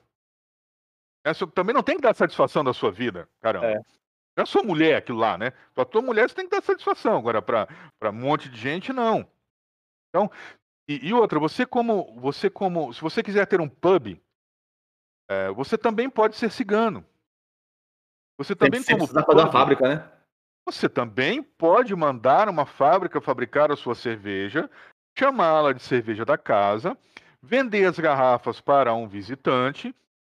Speaker 2: Essa, também não tem que dar satisfação da sua vida, caramba. É. É a sua mulher aquilo lá, né? Pra tua mulher você tem que dar satisfação. Agora, para um monte de gente, não. Então, e, e, outra, você como, você como, se você quiser ter um pub, é, você também pode ser cigano. Você também
Speaker 1: como precisa fazer uma fábrica, né?
Speaker 2: Você também pode mandar uma fábrica fabricar a sua cerveja, chamá-la de cerveja da casa, vender as garrafas para um visitante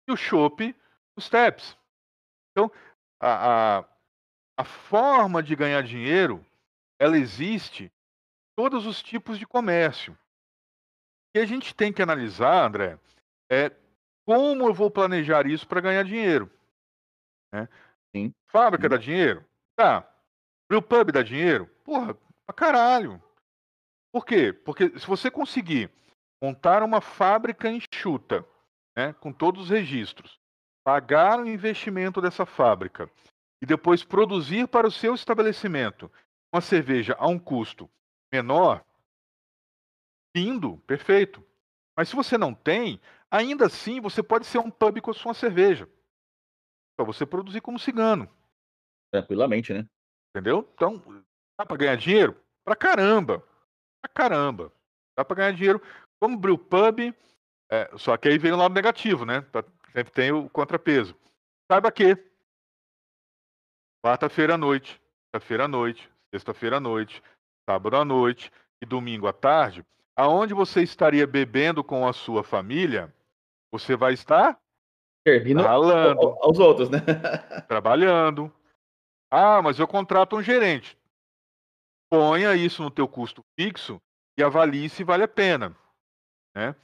Speaker 2: e o chopp os steps. Então, a, a, a forma de ganhar dinheiro, ela existe em todos os tipos de comércio. E a gente tem que analisar, André, é como eu vou planejar isso para ganhar dinheiro. Né?
Speaker 1: Sim.
Speaker 2: Fábrica Sim. dá dinheiro? Tá. Real Pub dá dinheiro? Porra, pra caralho. Por quê? Porque se você conseguir montar uma fábrica enxuta, né, com todos os registros, pagar o investimento dessa fábrica e depois produzir para o seu estabelecimento uma cerveja a um custo menor, lindo, perfeito. Mas se você não tem, ainda assim você pode ser um pub com a sua cerveja. Para você produzir como cigano.
Speaker 1: Tranquilamente, né?
Speaker 2: Entendeu? Então, dá para ganhar dinheiro? Pra caramba. Pra caramba. Dá para ganhar dinheiro como brew pub, é, só que aí vem o lado negativo, né? Sempre tem o contrapeso. Saiba que quarta-feira à noite, quinta-feira à noite, sexta-feira à noite, sábado à noite e domingo à tarde, aonde você estaria bebendo com a sua família, você vai estar
Speaker 1: servindo
Speaker 2: ralando,
Speaker 1: aos outros, né?
Speaker 2: trabalhando. Ah, mas eu contrato um gerente. Ponha isso no teu custo fixo e avalie se vale a pena, né?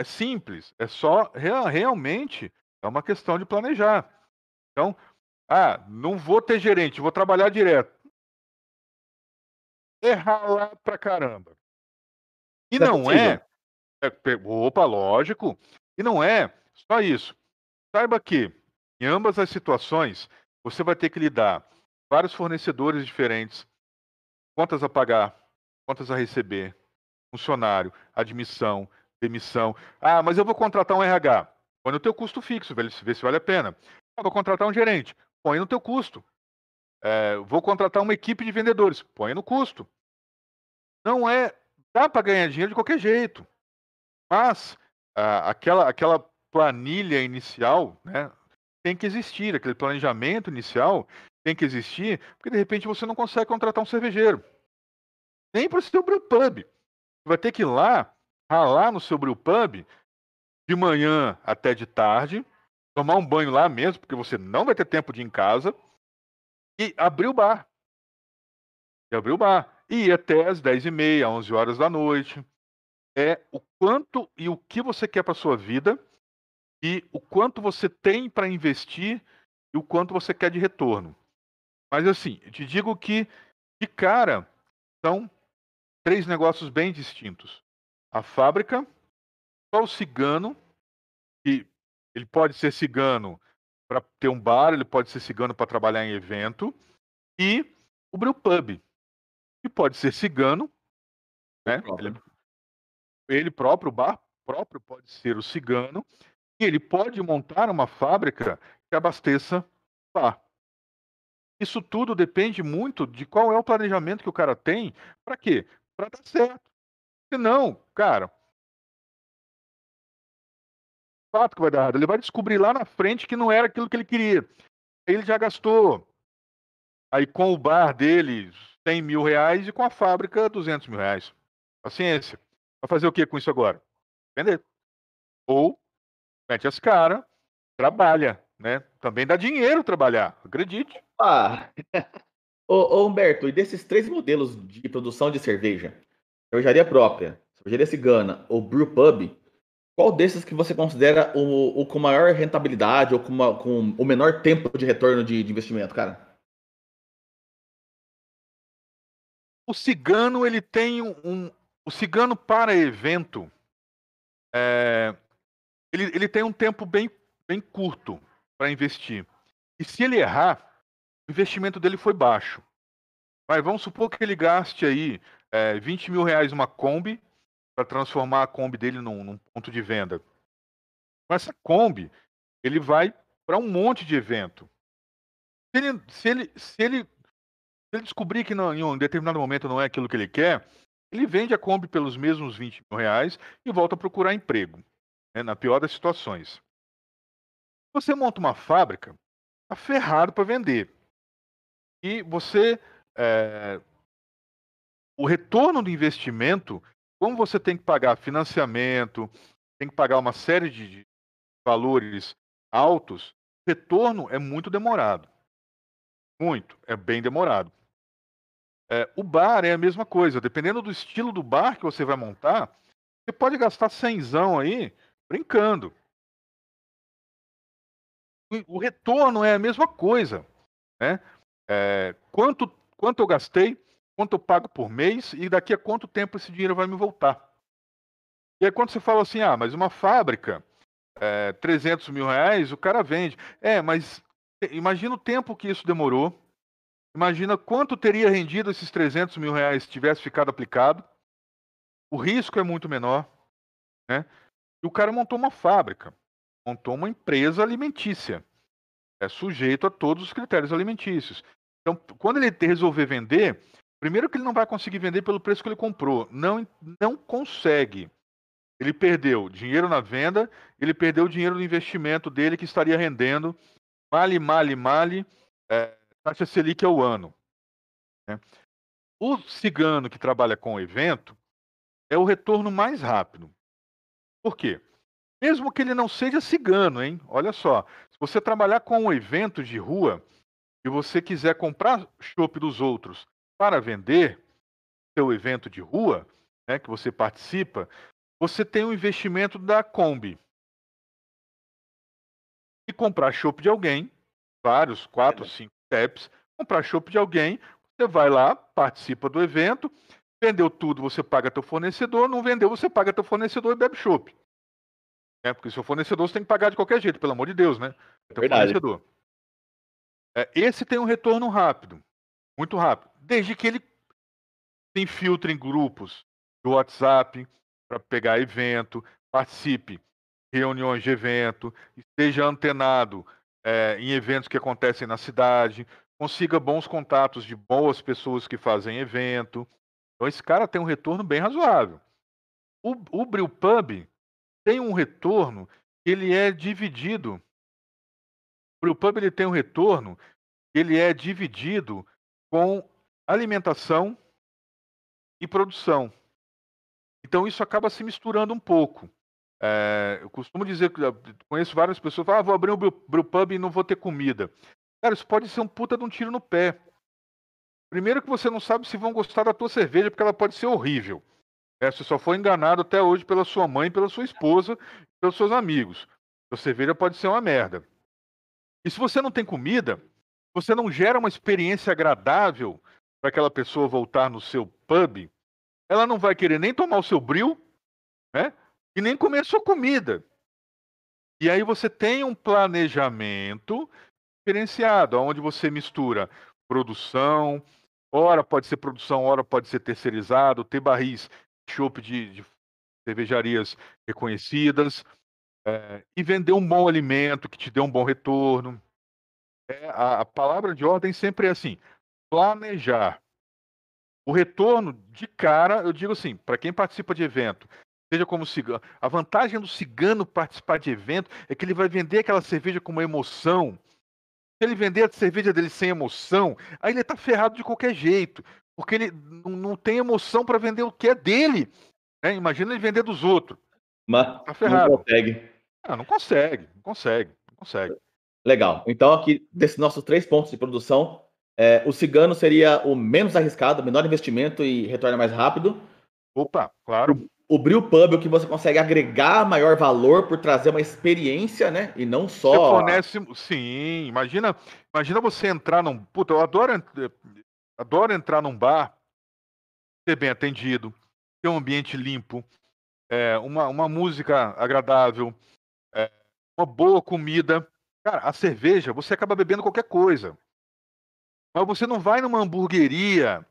Speaker 2: É simples, é só realmente é uma questão de planejar. Então, ah, não vou ter gerente, vou trabalhar direto. É ralar pra caramba. E é não é, é. Opa, lógico. E não é só isso. Saiba que, em ambas as situações, você vai ter que lidar com vários fornecedores diferentes, contas a pagar, contas a receber, funcionário, admissão, demissão. Ah, mas eu vou contratar um RH. Põe no teu custo fixo, vê se vale a pena. Ah, vou contratar um gerente. Põe no teu custo. É, vou contratar uma equipe de vendedores. Põe no custo. Não é. Dá para ganhar dinheiro de qualquer jeito. Mas ah, aquela, aquela planilha inicial né, tem que existir. Aquele planejamento inicial tem que existir, porque de repente você não consegue contratar um cervejeiro. Nem para o seu pub. Você vai ter que ir lá ralar no seu brewpub de manhã até de tarde, tomar um banho lá mesmo, porque você não vai ter tempo de ir em casa, e abrir o bar. E abrir o bar. E até as 10h30, 11 horas da noite. É o quanto e o que você quer para sua vida e o quanto você tem para investir e o quanto você quer de retorno. Mas assim, eu te digo que de cara são três negócios bem distintos a fábrica, só o cigano, que ele pode ser cigano para ter um bar, ele pode ser cigano para trabalhar em evento, e o brewpub, que pode ser cigano, né? Ele, ele próprio, o bar próprio pode ser o cigano, e ele pode montar uma fábrica que abasteça bar. Isso tudo depende muito de qual é o planejamento que o cara tem. Para quê? Para dar certo. Se não, cara, fato que vai dar errado. Ele vai descobrir lá na frente que não era aquilo que ele queria. Ele já gastou aí com o bar dele 100 mil reais e com a fábrica 200 mil reais. Paciência. Vai fazer o que com isso agora? Vender. Ou mete as caras, trabalha, né? Também dá dinheiro trabalhar, acredite.
Speaker 1: Ah, ô, ô Humberto, e desses três modelos de produção de cerveja, cervejaria própria, cervejaria cigana ou brew pub, qual desses que você considera o, o com maior rentabilidade ou com, uma, com, o menor tempo de retorno de, de investimento, cara?
Speaker 2: O cigano ele tem um, o cigano para evento, é, ele, ele tem um tempo bem, bem curto para investir. E se ele errar, o investimento dele foi baixo. Mas vamos supor que ele gaste aí é, 20 mil reais uma Kombi para transformar a Kombi dele num, num, ponto de venda. Com essa Kombi, ele vai para um monte de evento. Se ele, se ele, se ele, ele descobrir que não, em um determinado momento não é aquilo que ele quer, ele vende a Kombi pelos mesmos 20 mil reais e volta a procurar emprego, né, na pior das situações. Você monta uma fábrica, tá ferrado para vender. E você. É, o retorno do investimento, como você tem que pagar financiamento, tem que pagar uma série de valores altos, o retorno é muito demorado. Muito, é bem demorado. É, o bar é a mesma coisa. Dependendo do estilo do bar que você vai montar, você pode gastar cenzão aí brincando. O, retorno é a mesma coisa. Né? É, quanto, quanto eu gastei, quanto eu pago por mês e daqui a quanto tempo esse dinheiro vai me voltar. E aí quando você fala assim, ah, mas uma fábrica, é, 300 mil reais, o cara vende. É, mas imagina o tempo que isso demorou Imagina quanto teria rendido esses 300 mil reais se tivesse ficado aplicado. O risco é muito menor. Né? E o cara montou uma fábrica, montou uma empresa alimentícia. É sujeito a todos os critérios alimentícios. Então, quando ele resolver vender, primeiro que ele não vai conseguir vender pelo preço que ele comprou. Não, não consegue. Ele perdeu dinheiro na venda, ele perdeu o dinheiro do investimento dele que estaria rendendo. Male, male, male. É, taxa Selic ao ano. Né? O cigano que trabalha com o evento é o retorno mais rápido. Por quê? Mesmo que ele não seja cigano, hein? Olha só, se você trabalhar com um evento de rua e você quiser comprar chopp dos outros para vender seu evento de rua, né, que você participa, você tem um investimento da Kombi. E comprar chopp de alguém, vários, quatro, cinco steps, comprar chopp de alguém, você vai lá, participa do evento, vendeu tudo, você paga teu fornecedor, não vendeu, você paga teu fornecedor e bebe chopp. É, porque seu fornecedor você tem que pagar de qualquer jeito, pelo amor de Deus, né? É teu Verdade. fornecedor. É, esse tem um retorno rápido, muito rápido, desde que ele se infiltre em grupos do WhatsApp para pegar evento, participe reuniões de evento, esteja antenado é, em eventos que acontecem na cidade, consiga bons contatos de boas pessoas que fazem evento. Então, esse cara tem um retorno bem razoável. O, o Brewpub tem um retorno ele é dividido. O Brewpub ele tem um retorno ele é dividido com alimentação e produção. Então isso acaba se misturando um pouco. É, eu costumo dizer que conheço várias pessoas que falam, ah, vou abrir um brewpub e não vou ter comida. Cara, isso pode ser um puta de um tiro no pé. Primeiro que você não sabe se vão gostar da tua cerveja, porque ela pode ser horrível. É, você só foi enganado até hoje pela sua mãe, pela sua esposa, pelos seus amigos. A cerveja pode ser uma merda. E se você não tem comida, você não gera uma experiência agradável para aquela pessoa voltar no seu pub, ela não vai querer nem tomar o seu bril, né? E nem comer sua comida. E aí você tem um planejamento diferenciado, onde você mistura produção, ora pode ser produção, ora pode ser terceirizado, ter barris, chopp de, de, cervejarias reconhecidas, é, e vender um bom alimento que te dê um bom retorno. É, a, a palavra de ordem sempre é assim: planejar. O retorno de cara, eu digo assim, para quem participa de evento, seja como cigano. A vantagem do cigano participar de evento é que ele vai vender aquela cerveja com uma emoção. Se ele vender a cerveja dele sem emoção, aí ele tá ferrado de qualquer jeito. Porque ele não tem emoção para vender o que é dele. Né? Imagina ele vender dos outros.
Speaker 1: Mas tá ferrado. não consegue.
Speaker 2: Ah, não consegue, não consegue, não consegue.
Speaker 1: Legal. Então, aqui, desses nossos três pontos de produção, é, o cigano seria o menos arriscado, menor investimento e retorno mais rápido.
Speaker 2: Opa, claro
Speaker 1: o Brew Pub, o que você consegue agregar maior valor por trazer uma experiência, né? E não só. Você
Speaker 2: fornece. Sim, imagina, imagina você entrar num. Puta, eu adoro, adoro entrar num bar, ser bem atendido, ter um ambiente limpo, é, uma, uma música agradável, é, uma boa comida. Cara, a cerveja, você acaba bebendo qualquer coisa. Mas você não vai numa hamburgueria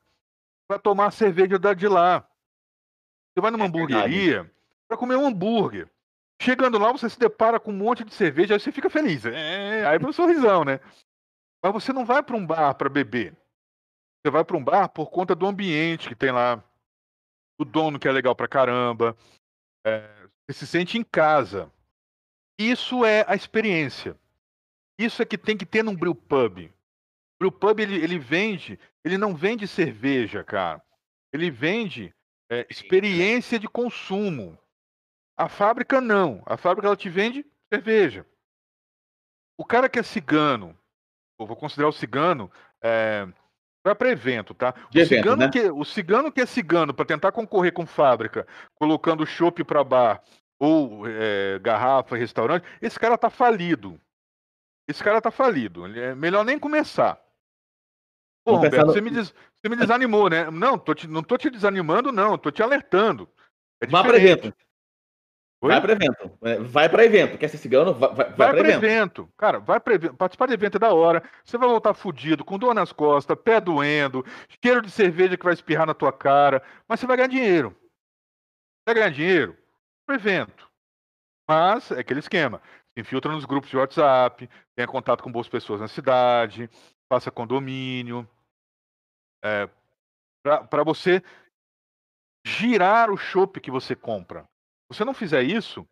Speaker 2: para tomar cerveja da de lá. Você vai numa é hamburgueria para comer um hambúrguer. Chegando lá, você se depara com um monte de cerveja, aí você fica feliz. É, aí é um sorrisão, né? Mas você não vai para um bar para beber. Você vai para um bar por conta do ambiente que tem lá, o dono que é legal pra caramba. É, você se sente em casa. Isso é a experiência. Isso é que tem que ter num brew pub. O brew pub ele, ele vende, ele não vende cerveja, cara. Ele vende é, experiência de consumo. A fábrica não. A fábrica ela te vende cerveja. O cara que é cigano, vou considerar o cigano, é, para evento, tá? O, evento, cigano né? que, o cigano que é cigano para tentar concorrer com fábrica, colocando chopp para bar ou é, garrafa, restaurante, esse cara tá falido. Esse cara tá falido. É melhor nem começar. Pô, Roberto, você, me des... você me desanimou, né? Não, tô te... não tô te desanimando, não. Tô te alertando.
Speaker 1: É Vá para evento. Oi? Vai para evento. É, vai para evento. Quer ser cigano? Vai, vai, vai para evento. evento.
Speaker 2: Cara, vai para evento. Participar de evento é da hora. Você vai voltar fudido, com dor nas costas, pé doendo, cheiro de cerveja que vai espirrar na tua cara. Mas você vai ganhar dinheiro. Vai ganhar dinheiro pro evento. Mas é aquele esquema. Se infiltra nos grupos de WhatsApp, tenha contato com boas pessoas na cidade, faça condomínio. É, para você girar o chopp que você compra. Se você não fizer isso,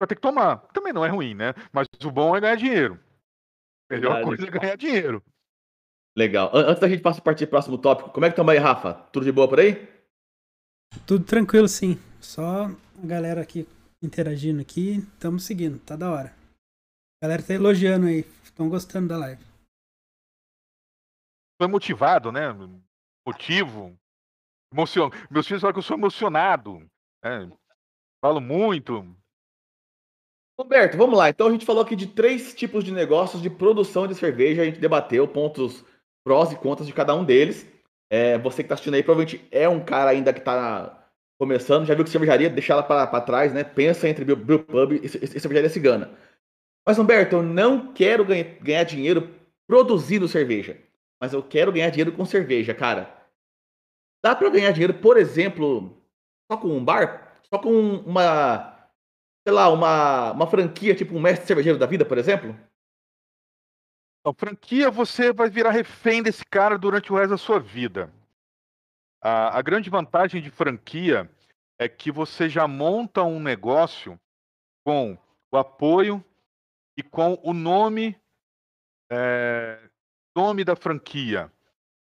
Speaker 2: vai ter que tomar. Também não é ruim, né? Mas o bom é ganhar dinheiro. A melhor Verdade. coisa é ganhar dinheiro.
Speaker 1: Legal. Antes da gente passar a partir do próximo tópico, como é que estamos aí, Rafa? Tudo de boa por aí?
Speaker 3: Tudo tranquilo, sim. Só a galera aqui interagindo aqui, estamos seguindo, tá da hora. A galera tá elogiando aí, estão gostando da live.
Speaker 2: Foi motivado, né? Motivo. Emocion... Meus filhos falam que eu sou emocionado. Né? Falo muito.
Speaker 1: Roberto, vamos lá. Então a gente falou aqui de três tipos de negócios de produção de cerveja. A gente debateu pontos prós e contras de cada um deles. É, você que está assistindo aí provavelmente é um cara ainda que está começando, já viu que cervejaria, deixa ela para trás, né? Pensa entre brewpub e, e, e cervejaria cigana. Mas Humberto, eu não quero ganha, ganhar dinheiro produzindo cerveja, mas eu quero ganhar dinheiro com cerveja, cara. Dá para ganhar dinheiro, por exemplo, só com um bar? Só com uma, sei lá, uma, uma franquia, tipo um mestre cervejeiro da vida, por exemplo?
Speaker 2: A franquia você vai virar refém desse cara durante o resto da sua vida. A, a grande vantagem de franquia é que você já monta um negócio com o apoio e com o nome é, nome da franquia.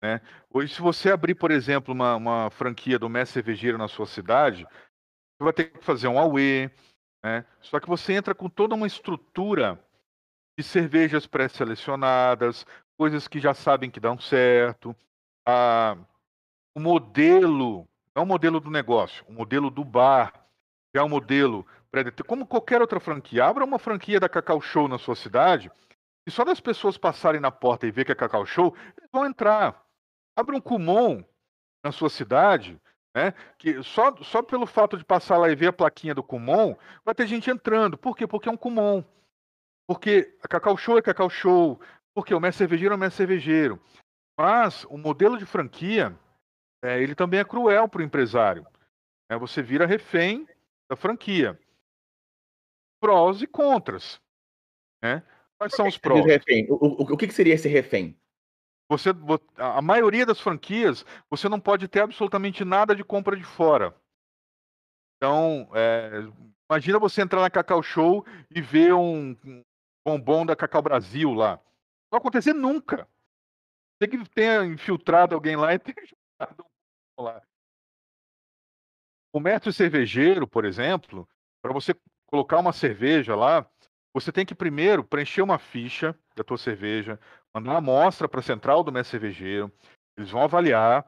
Speaker 2: Né? Hoje, se você abrir, por exemplo, uma, uma franquia do mestre cervejeiro na sua cidade, você vai ter que fazer um AUE, né? Só que você entra com toda uma estrutura de cervejas pré-selecionadas, coisas que já sabem que dão certo. Ah, o modelo, não é o modelo do negócio, o modelo do bar, que é um modelo como qualquer outra franquia. Abra uma franquia da Cacau Show na sua cidade, e só das pessoas passarem na porta e ver que é Cacau Show, eles vão entrar. Abra um Kumon na sua cidade, né? Que só, só pelo fato de passar lá e ver a plaquinha do Kumon, vai ter gente entrando. Por quê? Porque é um Kumon. Porque a Cacau Show é Cacau Show. Porque o mestre cervejeiro é o mestre cervejeiro. Mas o modelo de franquia, é, ele também é cruel para o empresário. É, você vira refém da franquia. Prós e contras. Né? Quais são os prós?
Speaker 1: O, o, o que, que seria esse refém?
Speaker 2: Você, a maioria das franquias, você não pode ter absolutamente nada de compra de fora. Então, é, imagina você entrar na Cacau Show e ver um, bombom da Cacau Brasil lá. Não vai acontecer nunca. Tem que ter infiltrado alguém lá e ter jogado um lá. O mestre cervejeiro, por exemplo, para você colocar uma cerveja lá, você tem que primeiro preencher uma ficha da tua cerveja, mandar uma amostra para a central do mestre cervejeiro, eles vão avaliar,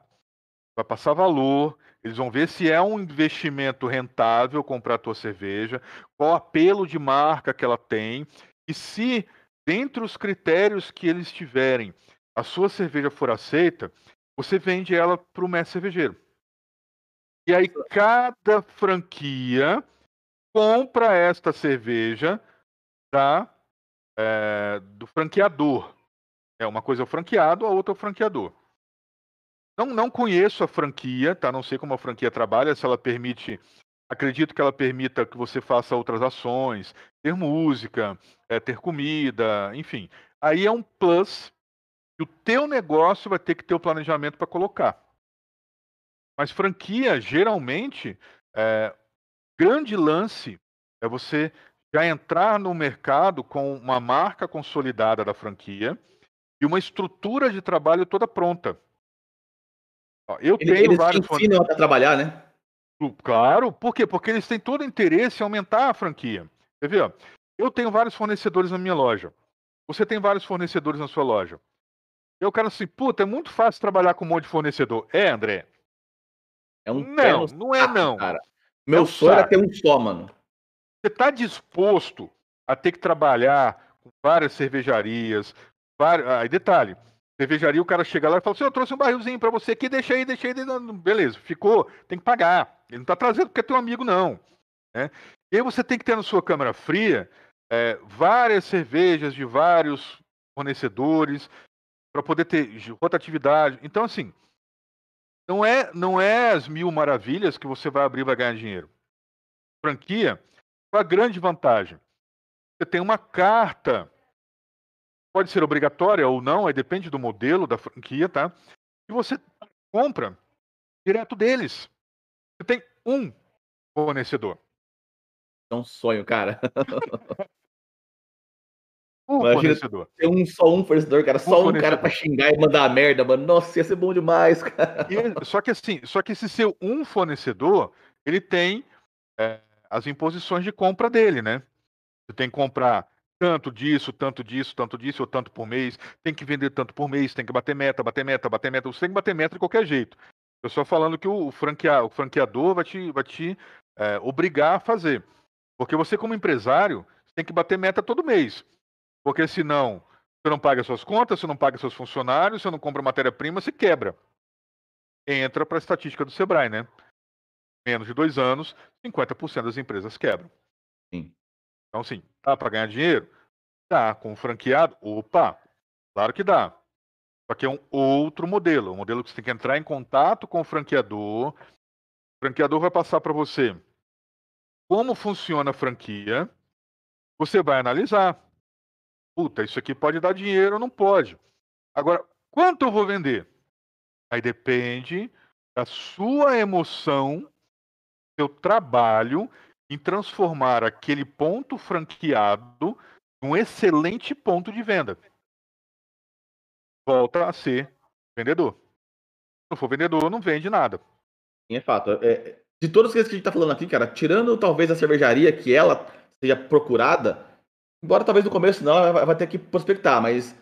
Speaker 2: vai passar valor, eles vão ver se é um investimento rentável comprar a tua cerveja, qual apelo de marca que ela tem, e se, dentre os critérios que eles tiverem, a sua cerveja for aceita, você vende ela para o mestre cervejeiro. E aí cada franquia compra esta cerveja da, é, do franqueador. É uma coisa é o franqueado, a outra é o franqueador. Não, não conheço a franquia, tá? Não sei como a franquia trabalha, se ela permite. Acredito que ela permita que você faça outras ações, ter música, é, ter comida, enfim. Aí é um plus que o teu negócio vai ter que ter o planejamento para colocar. Mas franquia, geralmente, é, grande lance é você já entrar no mercado com uma marca consolidada da franquia e uma estrutura de trabalho toda pronta.
Speaker 1: Eu tenho eles vários ensinam a trabalhar, né?
Speaker 2: Claro, por quê? Porque eles têm todo interesse em aumentar a franquia. Quer ver? Eu tenho vários fornecedores na minha loja. Você tem vários fornecedores na sua loja. Eu quero assim, puta, é muito fácil trabalhar com um monte de fornecedor. É, André?
Speaker 1: É um
Speaker 2: não, não é não.
Speaker 1: Cara. Meu é sonho é ter um só, mano.
Speaker 2: Você tá disposto a ter que trabalhar com várias cervejarias, várias... Ah, detalhe, cervejaria, o cara chega lá e fala assim, eu trouxe um barrilzinho para você aqui, deixa aí, deixa aí, beleza, ficou, tem que pagar. Ele não tá trazendo porque é teu amigo, não. Né? E aí você tem que ter na sua câmara fria é, várias cervejas de vários fornecedores para poder ter rotatividade. Então, assim, não é, não é as mil maravilhas que você vai abrir e vai ganhar dinheiro. Franquia, a grande vantagem? Você tem uma carta, pode ser obrigatória ou não, aí depende do modelo da franquia, tá? E você compra direto deles. Você tem um fornecedor.
Speaker 1: É um sonho, cara.
Speaker 2: Um Imagina fornecedor.
Speaker 1: Ter um, só um fornecedor, cara. Só um, cara pra xingar e mandar merda, mano. Nossa, ia ser bom demais, cara.
Speaker 2: E, só que assim, só que esse seu um fornecedor, ele tem é, as imposições de compra dele, né? Você tem que comprar tanto disso, tanto disso, tanto disso, ou tanto por mês. Tem que vender tanto por mês, tem que bater meta, bater meta, bater meta. Você tem que bater meta de qualquer jeito. Eu só falando que o, franquea, o franqueador vai te, vai te é, obrigar a fazer. Porque você, como empresário, tem que bater meta todo mês. Porque senão você não paga suas contas, você não paga seus funcionários, você não compra matéria-prima, você quebra. Entra para a estatística do Sebrae, né? Menos de dois anos, 50% das empresas quebram.
Speaker 1: Sim.
Speaker 2: Então, sim, dá para ganhar dinheiro? Dá. Com o franqueado? Opa, claro que dá. Só que é um outro modelo. Um modelo que você tem que entrar em contato com o franqueador. O franqueador vai passar para você como funciona a franquia. Você vai analisar puta, isso aqui pode dar dinheiro ou não pode. Agora, quanto eu vou vender? Aí depende da sua emoção, seu trabalho em transformar aquele ponto franqueado num excelente ponto de venda. Volta a ser vendedor. Se não for vendedor, não vende nada.
Speaker 1: Sim, é fato. É, de todas as coisas que a gente está falando aqui, cara, tirando talvez a cervejaria, que ela seja procurada, Embora talvez no começo não, ela vai ter que prospectar, mas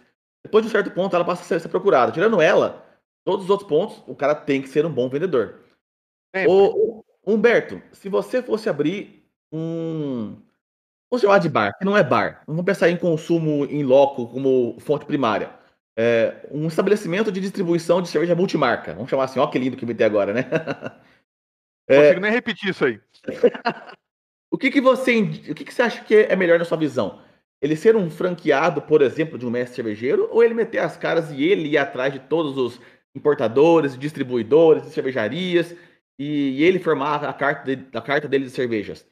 Speaker 1: depois de um certo ponto ela passa a ser, procurada. Tirando ela, todos os outros pontos, o cara tem que ser um bom vendedor. Ô, Humberto, se você fosse abrir um. Vamos chamar de bar, que não é bar. Vamos pensar em consumo em loco como fonte primária. É, um estabelecimento de distribuição de cerveja multimarca. Vamos chamar assim, ó que lindo que vai ter agora, né?
Speaker 2: Não consigo nem repetir isso aí.
Speaker 1: o que, que você o que, que você acha que é melhor na sua visão? ele ser um franqueado, por exemplo, de um mestre cervejeiro, ou ele meter as caras e ele ir atrás de todos os importadores, distribuidores, cervejarias, e, e ele formar a carta, de, a carta dele de cervejas.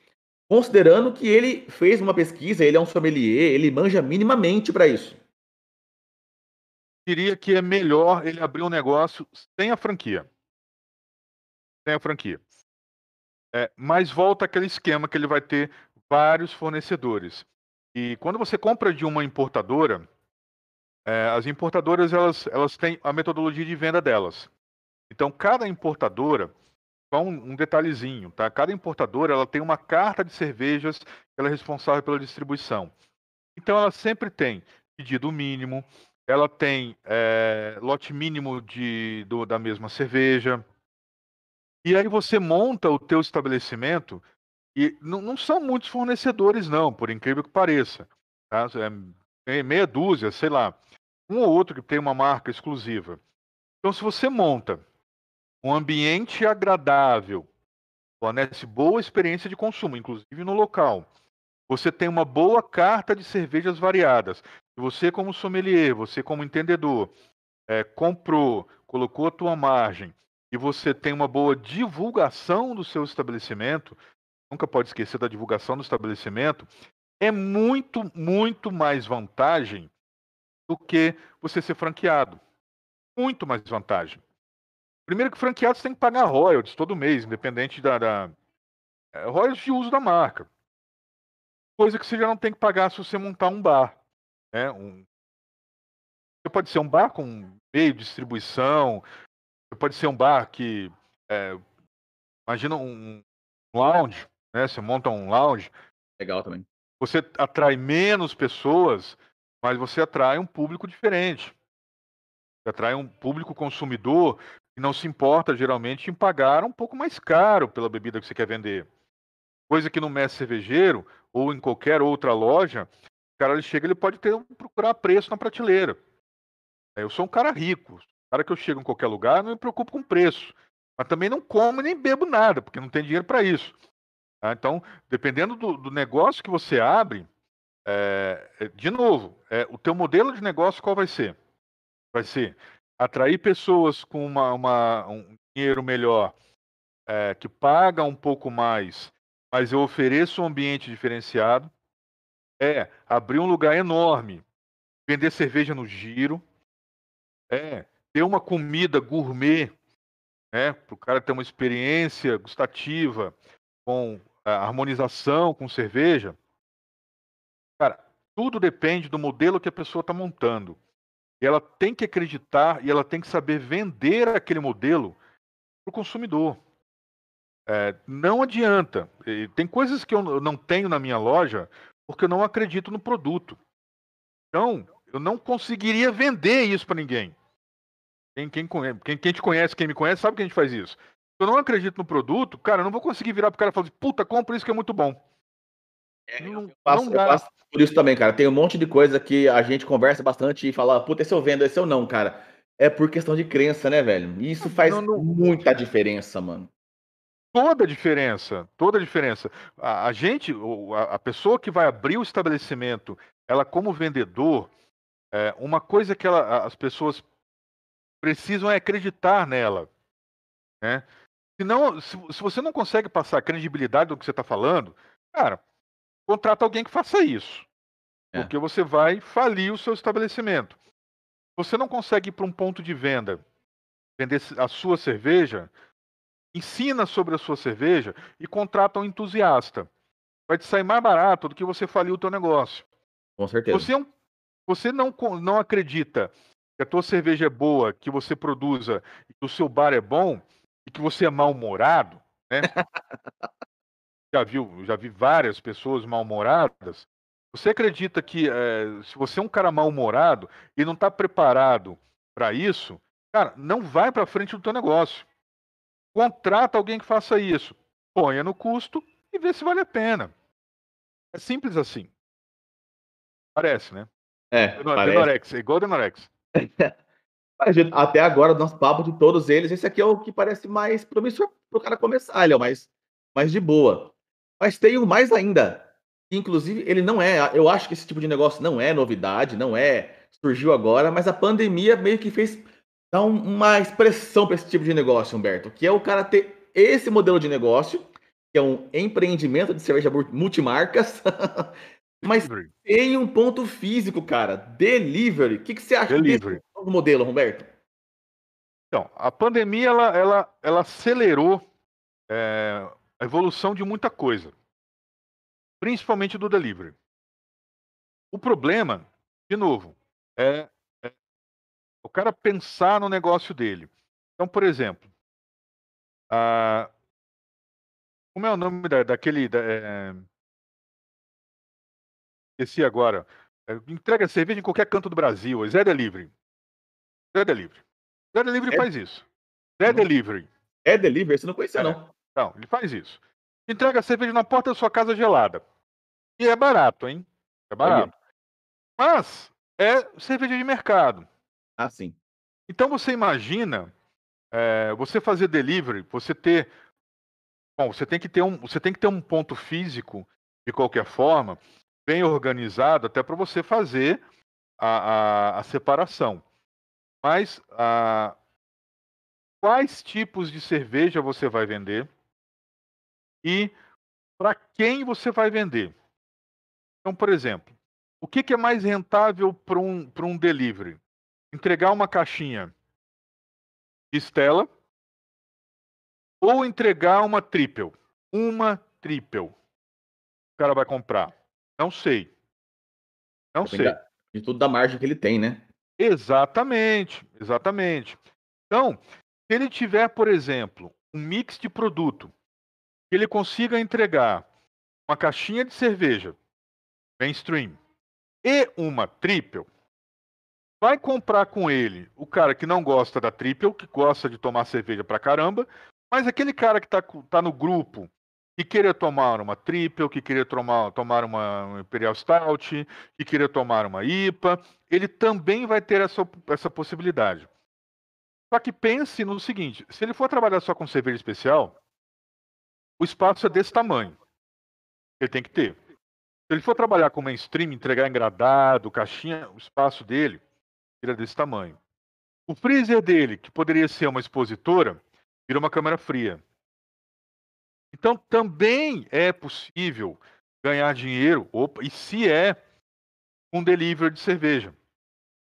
Speaker 1: Considerando que ele fez uma pesquisa, ele é um sommelier, ele manja minimamente para isso.
Speaker 2: Diria que é melhor ele abrir um negócio sem a franquia. Sem a franquia. É, mas volta aquele esquema que ele vai ter vários fornecedores. E quando você compra de uma importadora, é, as importadoras elas, elas têm a metodologia de venda delas. Então, cada importadora, um, um, detalhezinho, tá? Cada importadora ela tem uma carta de cervejas que ela é responsável pela distribuição. Então, ela sempre tem pedido mínimo, ela tem é, lote mínimo de, do, da mesma cerveja. E aí você monta o teu estabelecimento e não, não são muitos fornecedores, não, por incrível que pareça. Tá? É meia dúzia, sei lá. Um ou outro que tem uma marca exclusiva. Então, se você monta um ambiente agradável fornece boa experiência de consumo, inclusive no local. Você tem uma boa carta de cervejas variadas. Você, como sommelier, você, como entendedor, é, comprou, colocou a tua margem e você tem uma boa divulgação do seu estabelecimento, nunca pode esquecer da divulgação do estabelecimento, é muito, muito mais vantagem do que você ser franqueado. Muito mais vantagem. Primeiro que franqueado você tem que pagar royalties todo mês, independente da, da é, royalties de uso da marca. Coisa que você já não tem que pagar se você montar um bar. Né? Um... Você pode ser um bar com meio de distribuição, pode ser um bar que. É, imagina um lounge, né? Você monta um lounge.
Speaker 1: Legal também.
Speaker 2: Você atrai menos pessoas, mas você atrai um público diferente. Você atrai um público consumidor que não se importa geralmente em pagar um pouco mais caro pela bebida que você quer vender. Coisa que no mestre cervejeiro ou em qualquer outra loja, o cara ele chega, ele pode ter procurar preço na prateleira. Eu sou um cara rico. Cara que eu chego em qualquer lugar, não me preocupo com preço. Mas também não como nem bebo nada, porque não tem dinheiro para isso. Tá? Então, dependendo do, do, negócio que você abre, é, de novo, é, o teu modelo de negócio qual vai ser? Vai ser atrair pessoas com uma, uma um dinheiro melhor, é, que paga um pouco mais, mas eu ofereço um ambiente diferenciado. É abrir um lugar enorme, vender cerveja no giro, é ter uma comida gourmet, né, para o cara ter uma experiência gustativa com a harmonização com cerveja. Cara, tudo depende do modelo que a pessoa está montando. Ela tem que acreditar e ela tem que saber vender aquele modelo para o consumidor. É, não adianta. Tem coisas que eu não tenho na minha loja porque eu não acredito no produto. Então, eu não conseguiria vender isso para ninguém. Quem, quem, quem, quem, te conhece, quem me conhece, sabe que a gente faz isso. Se eu não acredito no produto, cara, eu não vou conseguir virar pro cara e falar assim, puta, compra isso que é muito bom.
Speaker 1: É, não, eu, passo, não eu passo por isso também, cara. Tem um monte de coisa que a gente conversa bastante e fala, puta, esse eu vendo, esse eu não, cara. É por questão de crença, né, velho? E isso faz não, não... muita diferença, mano.
Speaker 2: Toda a diferença, toda a diferença. A, a gente, a, a, pessoa que vai abrir o estabelecimento, ela como vendedor, é, uma coisa que ela, as pessoas precisam é acreditar nela, né? Se, não, se, se você não consegue passar a credibilidade do que você está falando, cara, contrata alguém que faça isso. É. Porque você vai falir o seu estabelecimento. Você não consegue ir para um ponto de venda, vender a sua cerveja, ensina sobre a sua cerveja e contrata um entusiasta. Vai te sair mais barato do que você falir o teu negócio.
Speaker 1: Com certeza.
Speaker 2: Você, é você não, não acredita que a tua cerveja é boa, que você produza, que o seu bar é bom e que você é mal-humorado, né? já viu, já vi várias pessoas mal-humoradas. Você acredita que é, se você é um cara mal-humorado e não está preparado para isso, cara, não vai para frente do teu negócio. Contrata alguém que faça isso. Ponha no custo e vê se vale a pena. É simples assim. Parece, né?
Speaker 1: É,
Speaker 2: Denor parece. Denorex, é igual Denorex.
Speaker 1: Até agora, nosso papo de todos eles, esse aqui é o que parece mais promissor para o cara começar, ele é o mais, mais de boa. Mas tem o mais ainda. Inclusive, ele não é. Eu acho que esse tipo de negócio não é novidade, não é. Surgiu agora, mas a pandemia meio que fez dar uma expressão para esse tipo de negócio, Humberto, que é o cara ter esse modelo de negócio, que é um empreendimento de cerveja multimarcas, mas tem um ponto físico, cara. Delivery. O que, que você acha
Speaker 2: Delivery. desse
Speaker 1: novo modelo, Humberto?
Speaker 2: Então, a pandemia ela, ela, ela acelerou é, a evolução de muita coisa, principalmente do delivery. O problema, de novo, é, é o cara pensar no negócio dele. Então, por exemplo, a, como é o nome da, daquele. Da, é, esqueci agora. É, entrega cerveja em qualquer canto do Brasil. Zé Delivery. Zé Delivery. Zé Delivery é, faz isso. Zé Delivery.
Speaker 1: É Delivery? Você não conhecia,
Speaker 2: é.
Speaker 1: não.
Speaker 2: Não, ele faz isso. Entrega cerveja na porta da sua casa gelada. E é barato, hein? É barato. Mas é cerveja de mercado.
Speaker 1: Ah, sim.
Speaker 2: Então você imagina é, você fazer delivery, você ter Bom, você tem que ter um, você tem que ter um ponto físico, de qualquer forma, bem organizado, até para você fazer a, a, a, separação. Mas a, quais tipos de cerveja você vai vender e para quem você vai vender? Então, por exemplo, o que, que é mais rentável para um, um delivery? Entregar uma caixinha de Stella ou entregar uma triple? Uma triple. O cara vai comprar. Não sei. Não sei.
Speaker 1: De tudo da margem que ele tem, né?
Speaker 2: Exatamente, exatamente. Então, se ele tiver, por exemplo, um mix de produto, que ele consiga entregar uma caixinha de cerveja mainstream e uma triple, vai comprar com ele o cara que não gosta da triple, que gosta de tomar cerveja pra caramba, mas aquele cara que tá, tá no grupo que queria tomar uma triple, que queria tomar, tomar uma Imperial Stout, que queria tomar uma IPA, ele também vai ter essa, essa possibilidade. Só que pense no seguinte: se ele for trabalhar só com cerveja especial, o espaço é desse tamanho. Ele tem que ter. Se ele for trabalhar com mainstream, entregar engradado, caixinha, o espaço dele vira desse tamanho. O freezer dele, que poderia ser uma expositora, vira uma câmera fria. Então também é possível ganhar dinheiro, opa, e se é um delivery de cerveja.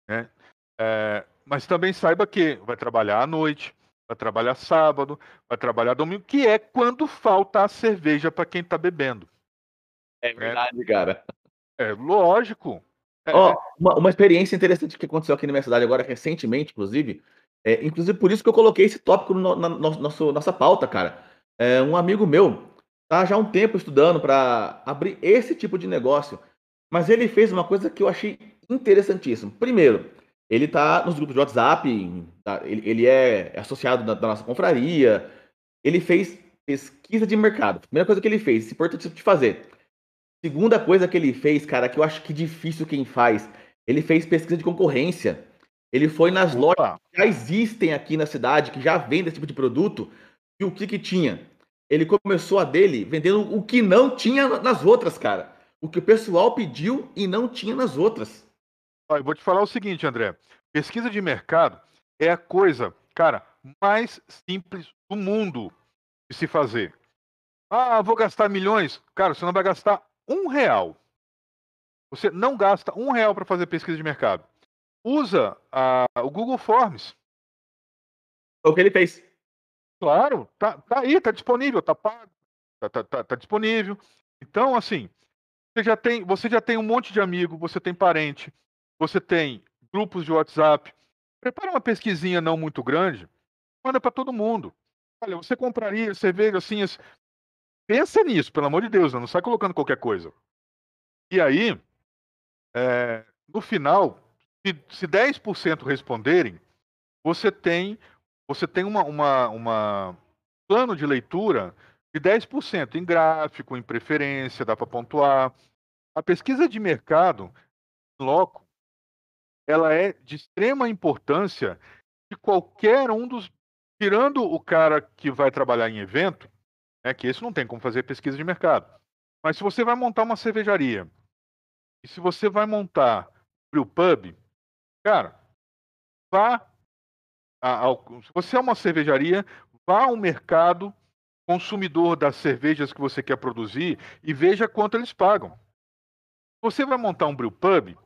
Speaker 2: Né? É, mas também saiba que vai trabalhar à noite, vai trabalhar sábado, vai trabalhar domingo, que é quando falta a cerveja para quem está bebendo.
Speaker 1: É verdade, é. cara.
Speaker 2: É lógico.
Speaker 1: É, oh, uma, uma, experiência interessante que aconteceu aqui na minha cidade agora, recentemente, inclusive. É, inclusive, por isso que eu coloquei esse tópico no, na no, nosso, nossa pauta, cara. É, um amigo meu tá já há um tempo estudando para abrir esse tipo de negócio. Mas ele fez uma coisa que eu achei interessantíssimo. Primeiro, ele tá nos grupos de WhatsApp, tá, ele, ele é associado da, da nossa confraria. Ele fez pesquisa de mercado. Primeira coisa que ele fez, importante de fazer Segunda coisa que ele fez, cara, que eu acho que difícil quem faz, ele fez pesquisa de concorrência. Ele foi nas Opa. lojas que já existem aqui na cidade, que já vendem esse tipo de produto, e o que que tinha? Ele começou a dele vendendo o que não tinha nas outras, cara. O que o pessoal pediu e não tinha nas outras.
Speaker 2: Eu vou te falar o seguinte, André. Pesquisa de mercado é a coisa, cara, mais simples do mundo de se fazer. Ah, vou gastar milhões. Cara, você não vai gastar um real. Você não gasta um real para fazer pesquisa de mercado. Usa a, o Google Forms.
Speaker 1: O que ele fez.
Speaker 2: Claro, tá, tá aí, tá disponível, tá pago, tá, tá, tá, tá disponível. Então, assim, você já tem, você já tem um monte de amigo, você tem parente, você tem grupos de WhatsApp. Prepara uma pesquisinha não muito grande, manda para todo mundo. Olha, você compraria cerveja assim, Pensa nisso, pelo amor de Deus, não sai colocando qualquer coisa. E aí, é, no final, se, se 10% responderem, você tem você tem uma, uma, uma plano de leitura de 10% em gráfico, em preferência, dá para pontuar. A pesquisa de mercado, loco, ela é de extrema importância de qualquer um dos. Tirando o cara que vai trabalhar em evento, é que isso não tem como fazer pesquisa de mercado. Mas se você vai montar uma cervejaria e se você vai montar o pub, cara, vá ao, se você é uma cervejaria, vá ao mercado consumidor das cervejas que você quer produzir e veja quanto eles pagam. Você vai montar um brew pub?